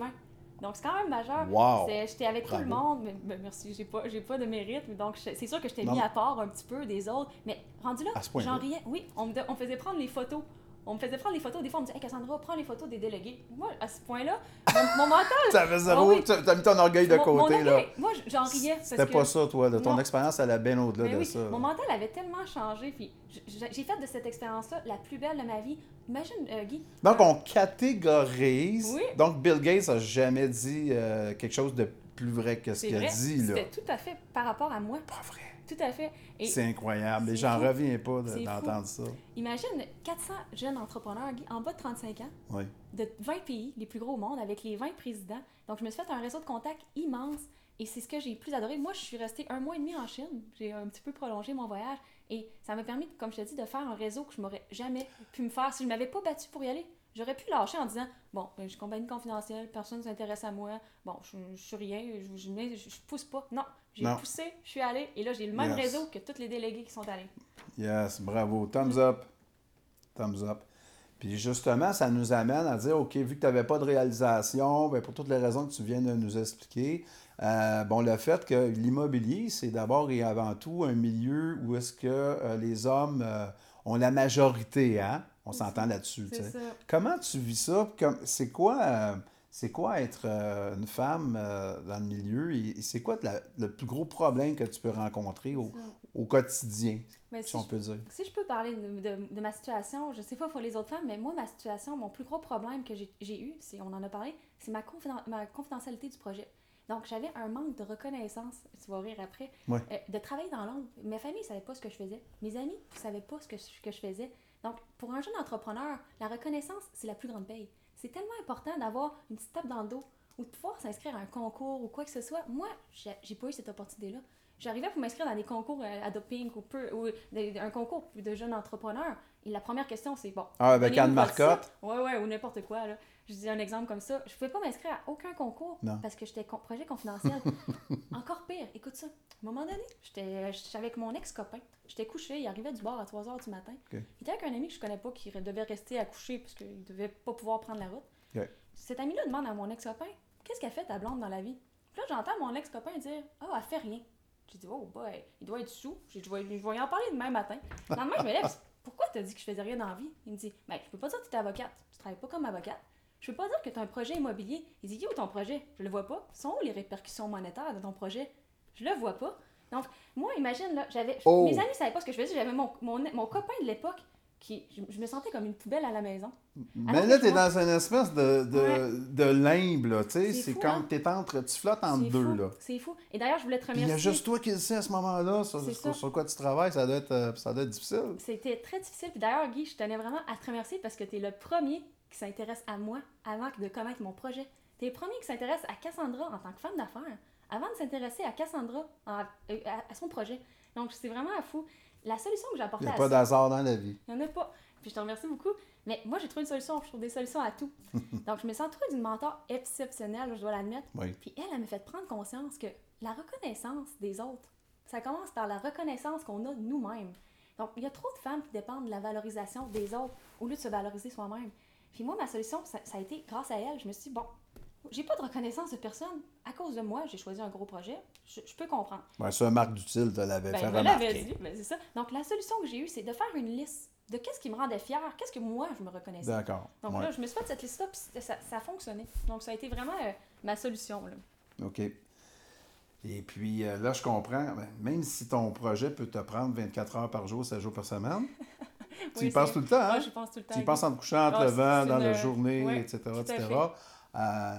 Donc, c'est quand même majeur. Wow. J'étais avec tout le monde, mais, mais merci, j'ai pas, pas de mérite. mais Donc, c'est sûr que je t'ai mis à part un petit peu des autres. Mais rendu là, j'en riais. Oui, on me, de- on faisait prendre les photos. On me faisait prendre les photos. Des fois, on me disait, hey, Cassandra, prends les photos des délégués. Moi, à ce point-là, mon, mon mental. T'avais zéro. Ah oui. t'as mis ton orgueil de mon- mon côté. là. orgueil, moi, j'en riais. C'était que- pas ça, toi. là. Ton Non. expérience, elle a bien au-delà mais de oui, ça. mon mental avait tellement changé. Puis j'ai fait de cette expérience-là la plus belle de ma vie. Imagine, euh, Guy. Donc, un- on catégorise. Oui. Donc, Bill Gates a jamais dit euh, quelque chose de plus vrai que ce vrai, dit. là. c'était tout à fait par rapport à moi. Pas vrai. Tout à fait. C'est incroyable. Et j'en reviens pas de- d'entendre ça. imagine 400 jeunes entrepreneurs en bas de 35 ans, Oui. de 20 pays, les plus gros au monde, avec les 20 présidents. Donc, je me suis fait un réseau de contacts immense. Et c'est ce que j'ai plus adoré. Moi, je suis restée un mois et demi en Chine. J'ai un petit peu prolongé mon voyage. Et ça m'a permis, comme je te dis, de faire un réseau que je m'aurais jamais pu me faire si je m'avais pas battu pour y aller. J'aurais pu lâcher en disant Bon, ben, je compagnie confidentielle, personne ne s'intéresse à moi. Bon, je, je suis rien, je, je, pousse pas. Non, j'ai poussé, je suis allée. Et là, j'ai le même Yes. réseau que tous les délégués qui sont allés. Yes, bravo. Thumbs up. Thumbs up. Puis justement, ça nous amène à dire, OK, vu que tu n'avais pas de réalisation, ben, pour toutes les raisons que tu viens de nous expliquer, euh, bon, le fait que l'immobilier, c'est d'abord et avant tout un milieu où est-ce que euh, les hommes euh, ont la majorité, hein? On s'entend là-dessus. Comment tu vis ça? C'est quoi, euh, c'est quoi être euh, une femme euh, dans le milieu? Et, et c'est quoi la- le plus gros problème que tu peux rencontrer au, au quotidien, Mais si si on je peut dire? Si je peux parler de, de- de ma situation, je sais pas pour les autres femmes, mais moi, ma situation, mon plus gros problème que j'ai eu, on en a parlé, c'est ma, confiden- ma confidentialité du projet. Donc, j'avais un manque de reconnaissance, tu vas rire après, Ouais. euh, de travailler dans l'ombre. Ma famille ne savait pas ce que je faisais. Mes amis ne savaient pas ce que, ce que je faisais. Donc, pour un jeune entrepreneur, la reconnaissance, c'est la plus grande paye. C'est tellement important d'avoir une petite tape dans le dos ou de pouvoir s'inscrire à un concours ou quoi que ce soit. Moi, j'ai pas eu cette opportunité-là. J'arrivais pour m'inscrire dans des concours euh, Adoping ou, peu, ou un concours de jeunes entrepreneurs. Et la première question, c'est bon. Ah, avec Anne Marcotte? Ouais, ouais, ou n'importe quoi. Là. Je dis un exemple comme ça. Je pouvais pas m'inscrire à aucun concours Non. parce que j'étais con- projet confidentiel. Encore pire, écoute ça. À un moment donné, j'étais avec mon ex-copain. J'étais couché, il arrivait du bar à 3 h du matin. Ok. Il était avec un ami que je connais pas qui devait rester à coucher parce qu'il devait pas pouvoir prendre la route. Cet ami-là demande à mon ex-copain Qu'est-ce qu'elle fait ta blonde dans la vie Puis là, j'entends mon ex-copain dire Ah, elle fait rien. J'ai dit Oh, boy, il doit être sous. Je vais, je vais y en parler demain matin. Le lendemain, je me lève Pourquoi t'as dit que je faisais rien dans la vie? Il me dit Ben, je peux pas dire que tu es avocate. Tu travailles pas comme avocate. Je peux pas dire que tu as un projet immobilier. Il dit, où ton projet? Je le vois pas. Sont où les répercussions monétaires de ton projet? Je le vois pas. Donc, moi, imagine, là, j'avais. Oh! Mes amis savaient pas ce que je faisais. J'avais mon, mon, mon copain de l'époque qui. Je, je me sentais comme une poubelle à la maison. Mais Alors là, tu es dans une espèce de, de, Ouais. de limbe, là, tu sais. C'est comme hein? t'es entre, tu flottes entre deux, fou. là. C'est fou. Et d'ailleurs, je voulais te remercier. il y a juste toi qui le sais à ce moment-là, sur, quoi tu travailles, ça doit être, euh, ça doit être difficile. C'était très difficile. Puis d'ailleurs, Guy, je tenais vraiment à te remercier parce que tu es le premier qui s'intéresse à moi avant de connaître mon projet. Tu es le premier qui s'intéresse à Cassandra en tant que femme d'affaires avant de s'intéresser à Cassandra euh, à, à son projet. Donc, c'est vraiment fou. La solution que j'ai Il apportée n'y a à pas ça, d'hasard dans la vie. il n'y en a pas. Puis je te remercie beaucoup. Mais moi, j'ai trouvé une solution. Je trouve des solutions à tout. Donc, je me sens entourée d'une mentor exceptionnelle, je dois l'admettre. Oui. Puis elle, elle m'a fait prendre conscience que la reconnaissance des autres, ça commence par la reconnaissance qu'on a de nous-mêmes. Donc, il y a trop de femmes qui dépendent de la valorisation des autres au lieu de se valoriser soi-même. Puis moi, ma solution, ça, ça a été grâce à elle. Je me suis dit, bon, j'ai pas de reconnaissance de personne. À cause de moi, j'ai choisi un gros projet. Je, je peux comprendre. Ouais, ça, Marc Dutil te l'avait Ben, fait je me l'avais remarquer. dit, ben, c'est ça. Donc, la solution que j'ai eue, c'est de faire une liste de qu'est-ce qui me rendait fière, qu'est-ce que moi, je me reconnaissais. D'accord. Donc ouais. là, je me suis fait cette liste-là, puis ça, ça a fonctionné. Donc, ça a été vraiment euh, ma solution. Là. OK. Et puis euh, là, je comprends, ben, même si ton projet peut te prendre 24 heures par jour, 7 jours par semaine, tu y penses tout le temps, hein? Pense tout le temps. Tu y penses en te couchant, en te Ah, levant, dans une- la journée, ouais, etc., etc. Euh,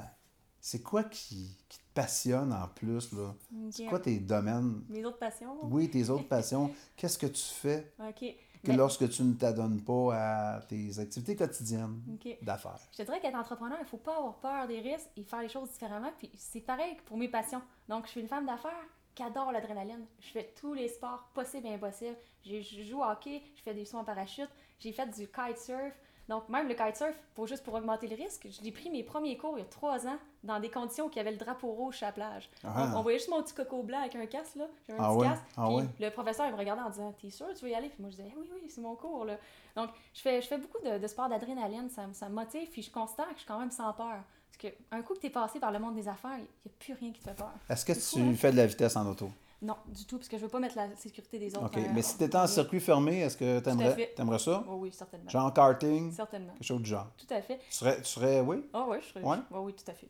c'est quoi qui, qui te passionne en plus, là? C'est quoi tes domaines? Mes autres passions? Oui, tes autres passions. Qu'est-ce que tu fais OK. que Mais- lorsque tu ne t'adonnes pas à tes activités quotidiennes d'affaires? Je te dirais qu'être entrepreneur, il faut pas avoir peur des risques et faire les choses différemment. Puis c'est pareil pour mes passions. Donc, je suis une femme d'affaires qui adore l'adrénaline. Je fais tous les sports possibles et impossibles. Je, je joue au hockey, je fais des sauts en parachute, j'ai fait du kitesurf. Donc, même le kitesurf, pour, juste pour augmenter le risque, j'ai pris mes premiers cours il y a trois ans dans des conditions où il y avait le drapeau rouge sur la plage. Ah. Donc, on voyait juste mon petit coco blanc avec un casque, là. J'avais un Ah petit ouais? casque. Ah puis ouais? le professeur, il me regardait en disant T'es sûr, tu veux y aller? Puis moi, je disais Oui, oui, c'est mon cours, là. Donc, je fais, je fais beaucoup de, de sport d'adrénaline, ça, me- ça me motive, puis je constate que je suis quand même sans peur. Parce qu'un coup que tu es passé par le monde des affaires, il n'y a plus rien qui te fait peur. Est-ce que tu fou, hein? fais de la vitesse en auto? Non, du tout, parce que je veux pas mettre la sécurité des autres. OK. euh, Mais si tu étais en circuit fermé, est-ce que tu aimerais, ça? Oh, oui, certainement. Genre karting? Certainement. Quelque chose du genre. Tout à fait. Tu serais, tu serais oui? Ah oui, je serais. Ouais? ouais, oui, tout à fait.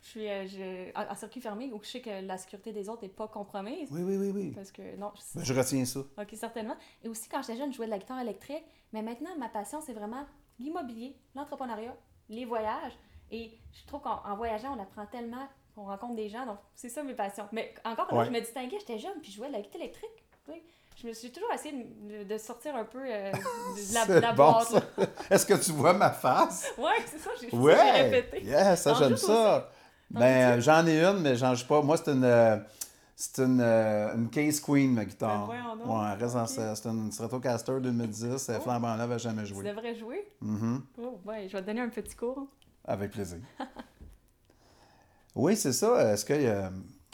Je suis euh, je- en, en circuit fermé où je sais que la sécurité des autres n'est pas compromise. Oui, oui, oui, oui. Parce que non, je- Ben, je retiens ça. OK, certainement. Et aussi, quand j'étais jeune, je jouais de la guitare électrique. Mais maintenant, ma passion, c'est vraiment l'immobilier, l'entrepreneuriat, les voyages. Et je trouve qu'en en voyageant, on apprend tellement, on rencontre des gens. Donc, c'est ça mes passions. Mais encore Ouais. je me distinguais, j'étais jeune, puis je jouais de la guitare électrique. tu. Je me suis toujours essayé de, de sortir un peu euh, de la, de la bon, boîte. Est-ce que tu vois ma face? Ouais, c'est ça, j'ai Ouais! répété. Yes, ça, j'aime ça. Ben, j'en ai une, mais j'en joue pas. Moi, c'est une, euh, c'est une, euh, une Case Queen, ma guitare. Ben, ouais, elle reste en- Ok. c'est une Stratocaster 2010. Elle Oh. flambant neuve, elle n'a jamais Tu joué. devrais jouer. Oh, ouais, je vais te donner un petit cours. Avec plaisir. oui, c'est ça. Est-ce que euh,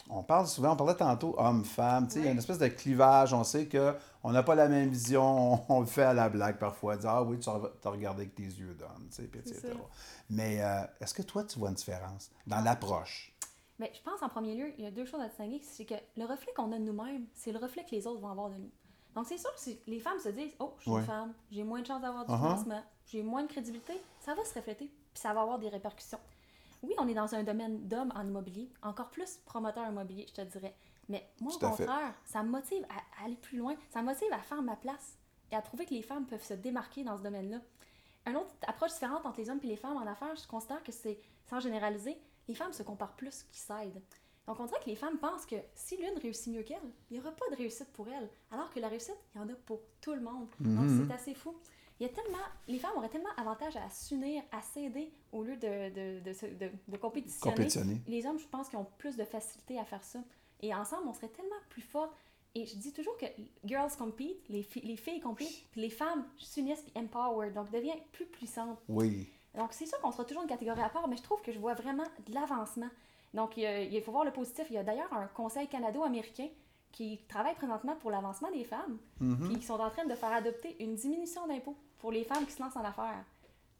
on parle souvent, on parlait tantôt homme-femme, tu sais, il y a une espèce de clivage. On sait que on n'a pas la même vision, on, on le fait à la blague parfois, dire ah oui, tu as regardé avec tes yeux d'homme, etc. Mais euh, est-ce que toi, tu vois une différence dans l'approche? Mais je pense en premier lieu, il y a deux choses à distinguer. C'est que le reflet qu'on a de nous-mêmes, c'est le reflet que les autres vont avoir de nous. Donc c'est sûr que si les femmes se disent Oh, je suis une femme, j'ai moins de chances d'avoir du financement, j'ai moins de crédibilité, ça va se refléter, puis ça va avoir des répercussions. Oui, on est dans un domaine d'hommes en immobilier, encore plus promoteur immobilier, je te dirais. Mais moi, au contraire, ça me motive à aller plus loin, ça me motive à faire ma place et à trouver que les femmes peuvent se démarquer dans ce domaine-là. Une autre approche différente entre les hommes et les femmes en affaires, je considère que c'est, sans généraliser, les femmes se comparent plus qu'ils s'aident. Donc on dirait que les femmes pensent que si l'une réussit mieux qu'elle, il n'y aura pas de réussite pour elle. Alors que la réussite, il y en a pour tout le monde. Donc c'est assez fou. Il y a tellement, les femmes auraient tellement avantage à s'unir, à s'aider au lieu de, de, de, de, de compétitionner. Compétitionner. Les hommes, je pense qu'ils ont plus de facilité à faire ça. Et ensemble, on serait tellement plus forts. Et je dis toujours que girls compete, les, fi- les filles competent, puis les femmes s'unissent puis empowered, donc deviennent plus puissantes. Oui. Donc, c'est sûr qu'on sera toujours une catégorie à part, mais je trouve que je vois vraiment de l'avancement. Donc, il, faut voir le positif. Il y a d'ailleurs un conseil canado-américain qui travaille présentement pour l'avancement des femmes, puis qui sont en train de faire adopter une diminution d'impôts pour les femmes qui se lancent en affaires.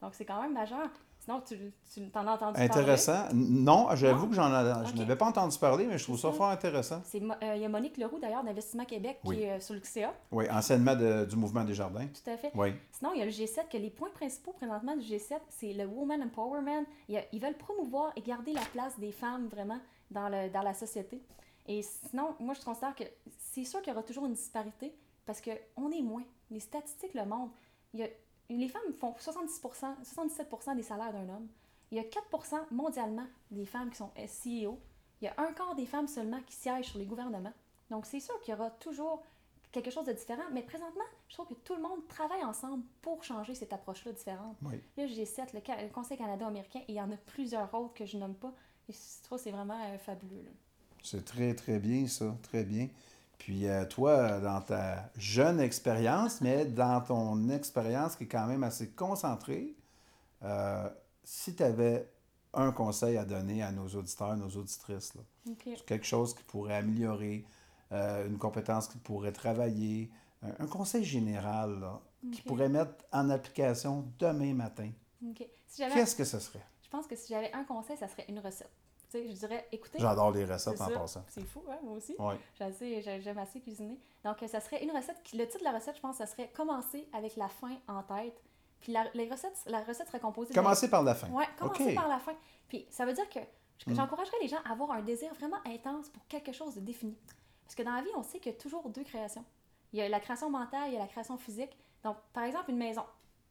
Donc, c'est quand même majeur. Sinon, tu, tu t'en as entendu parler? Intéressant. Non, j'avoue que j'en ai- je Ok. n'avais pas entendu parler, mais je trouve ça fort intéressant. C'est euh, il y a Monique Leroux, d'ailleurs, d'Investissement Québec, Oui. qui est euh, sur le CA. Oui, enseignement de- du mouvement des jardins. Tout à fait. Oui. Sinon, il y a le G7, que les points principaux présentement du G7, c'est le Woman Empowerment. Il y a- ils veulent promouvoir et garder la place des femmes vraiment dans, le, dans la société. Et sinon, moi, je considère que c'est sûr qu'il y aura toujours une disparité parce qu'on est moins. Les statistiques le montrent. Il y a, les femmes font 70%, 77% des salaires d'un homme. Il y a 4% mondialement des femmes qui sont CEO. Il y a un quart des femmes seulement qui siègent sur les gouvernements. Donc, c'est sûr qu'il y aura toujours quelque chose de différent. Mais présentement, je trouve que tout le monde travaille ensemble pour changer cette approche-là différente. Oui. G7, le, Ca- le Conseil canado-américain, et il y en a plusieurs autres que je nomme pas. Et je trouve que c'est vraiment euh, fabuleux. là. C'est très, très bien, ça. Très bien. Puis euh, toi, dans ta jeune expérience, mais dans ton expérience qui est quand même assez concentrée, euh, si tu avais un conseil à donner à nos auditeurs, nos auditrices, là, quelque chose qui pourrait améliorer, euh, une compétence qui pourrait travailler, un, un conseil général là, qui Ok. pourrait mettre en application demain matin. Si qu'est-ce que ce serait? Je pense que si j'avais un conseil, ça serait une recette. Tu sais, je dirais, écoutez. J'adore les recettes en ça. passant. C'est fou, hein, moi aussi. Oui. J'ai- J'aime assez cuisiner. Donc, ça serait une recette. qui- Le titre de la recette, je pense, ça serait commencer avec la fin en tête. Puis la, les recettes, la recette serait composée de- Commencez par la fin. Ouais, commencer par la fin. Puis ça veut dire que que Mm. j'encouragerais les gens à avoir un désir vraiment intense pour quelque chose de défini. Parce que dans la vie, on sait qu'il y a toujours deux créations. Il y a la création mentale, il y a la création physique. Donc, par exemple, une maison.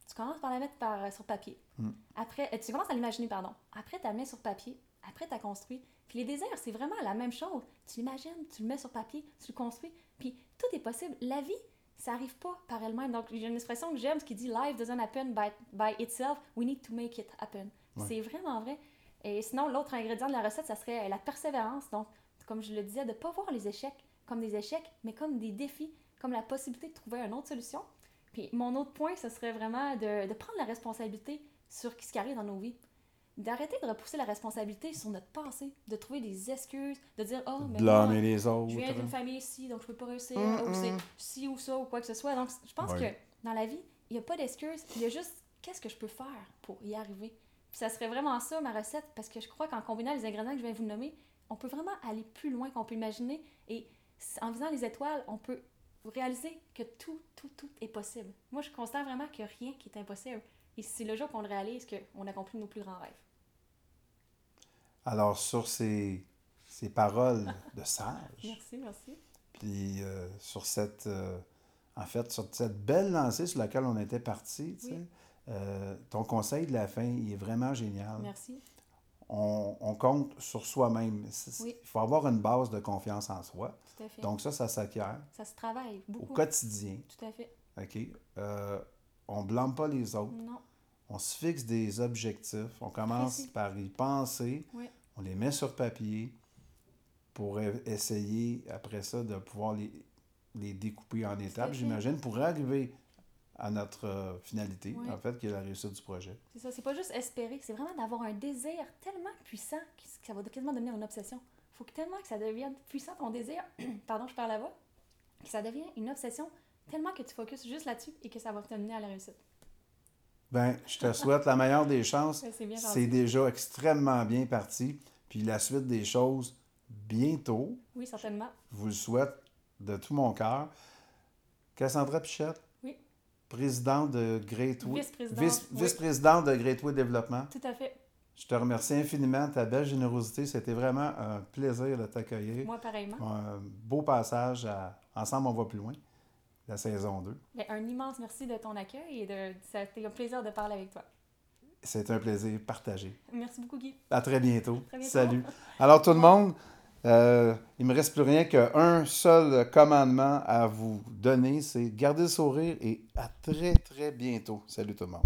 Tu commences par la mettre par, euh, sur papier. Mm. Après, euh, tu commences à l'imaginer, pardon. Après, tu la mets sur papier. Après, tu as construit. Puis les désirs, c'est vraiment la même chose. Tu l'imagines, tu le mets sur papier, tu le construis. Puis tout est possible. La vie, ça arrive pas par elle-même. Donc, j'ai une expression que j'aime, qui dit Life doesn't happen by, by itself. We need to make it happen. Ouais. C'est vraiment vrai. Et sinon, l'autre ingrédient de la recette, ça serait la persévérance. Donc, comme je le disais, de ne pas voir les échecs comme des échecs, mais comme des défis, comme la possibilité de trouver une autre solution. Puis mon autre point, ce serait vraiment de, de prendre la responsabilité sur ce qui arrive dans nos vies. D'arrêter de repousser la responsabilité sur notre passé, de trouver des excuses, de dire Oh, mais Blâmer les autres. je viens d'une famille ici, donc je peux pas réussir, Hum, ou c'est hum. ci ou ça, ou quoi que ce soit. Donc, je pense Ouais. que dans la vie, il n'y a pas d'excuses, il y a juste qu'est-ce que je peux faire pour y arriver? Puis ça serait vraiment ça, ma recette, parce que je crois qu'en combinant les ingrédients que je viens de vous nommer, on peut vraiment aller plus loin qu'on peut imaginer. Et en visant les étoiles, on peut réaliser que tout, tout, tout est possible. Moi, je considère vraiment que rien qui est impossible. Et c'est le jour qu'on le réalise qu'on accomplit nos plus grands rêves. Alors, sur ces, ces paroles de sage, Merci, merci. puis euh, sur cette, euh, en fait, sur cette belle lancée sur laquelle on était parti, tu sais, Oui. euh, ton conseil de la fin, il est vraiment génial. Merci. On, on compte sur soi-même. Oui. Il faut avoir une base de confiance en soi. Tout à fait. Donc ça, ça s'acquiert ça se travaille au beaucoup. quotidien. Tout à fait. OK? On ne blâme pas les autres. Non. On se fixe des objectifs. On commence par y penser. Oui. on les met sur papier pour e- essayer, après ça, de pouvoir les, les découper en étapes, j'imagine, pour arriver à notre euh, finalité, Oui. en fait, qui est la réussite du projet. C'est ça, c'est pas juste espérer, c'est vraiment d'avoir un désir tellement puissant que ça va quasiment devenir une obsession. faut que tellement que ça devienne puissant ton désir, pardon, je perds la voix, que ça devienne une obsession tellement que tu focuses juste là-dessus et que ça va te mener à la réussite. Ben, je te souhaite la meilleure des chances. Ouais, c'est déjà extrêmement bien parti. Puis la suite des choses, bientôt, Oui, certainement. je vous le souhaite de tout mon cœur. Cassandra Pichette, Oui. présidente de Great Way- vice- oui. vice-présidente de Great Way Développement. Tout à fait. Je te remercie infiniment de ta belle générosité. C'était vraiment un plaisir de t'accueillir. Moi, pareillement. Un beau passage à Ensemble, on va plus loin, la saison 2. Ben, un immense merci de ton accueil et de, ça a été un plaisir de parler avec toi. C'est un plaisir partagé. Merci beaucoup, Guy. À très bientôt. Très bientôt. Salut. Alors, tout le monde, euh, il ne me reste plus rien qu'un seul commandement à vous donner c'est garder le sourire et à très, très bientôt. Salut, tout le monde.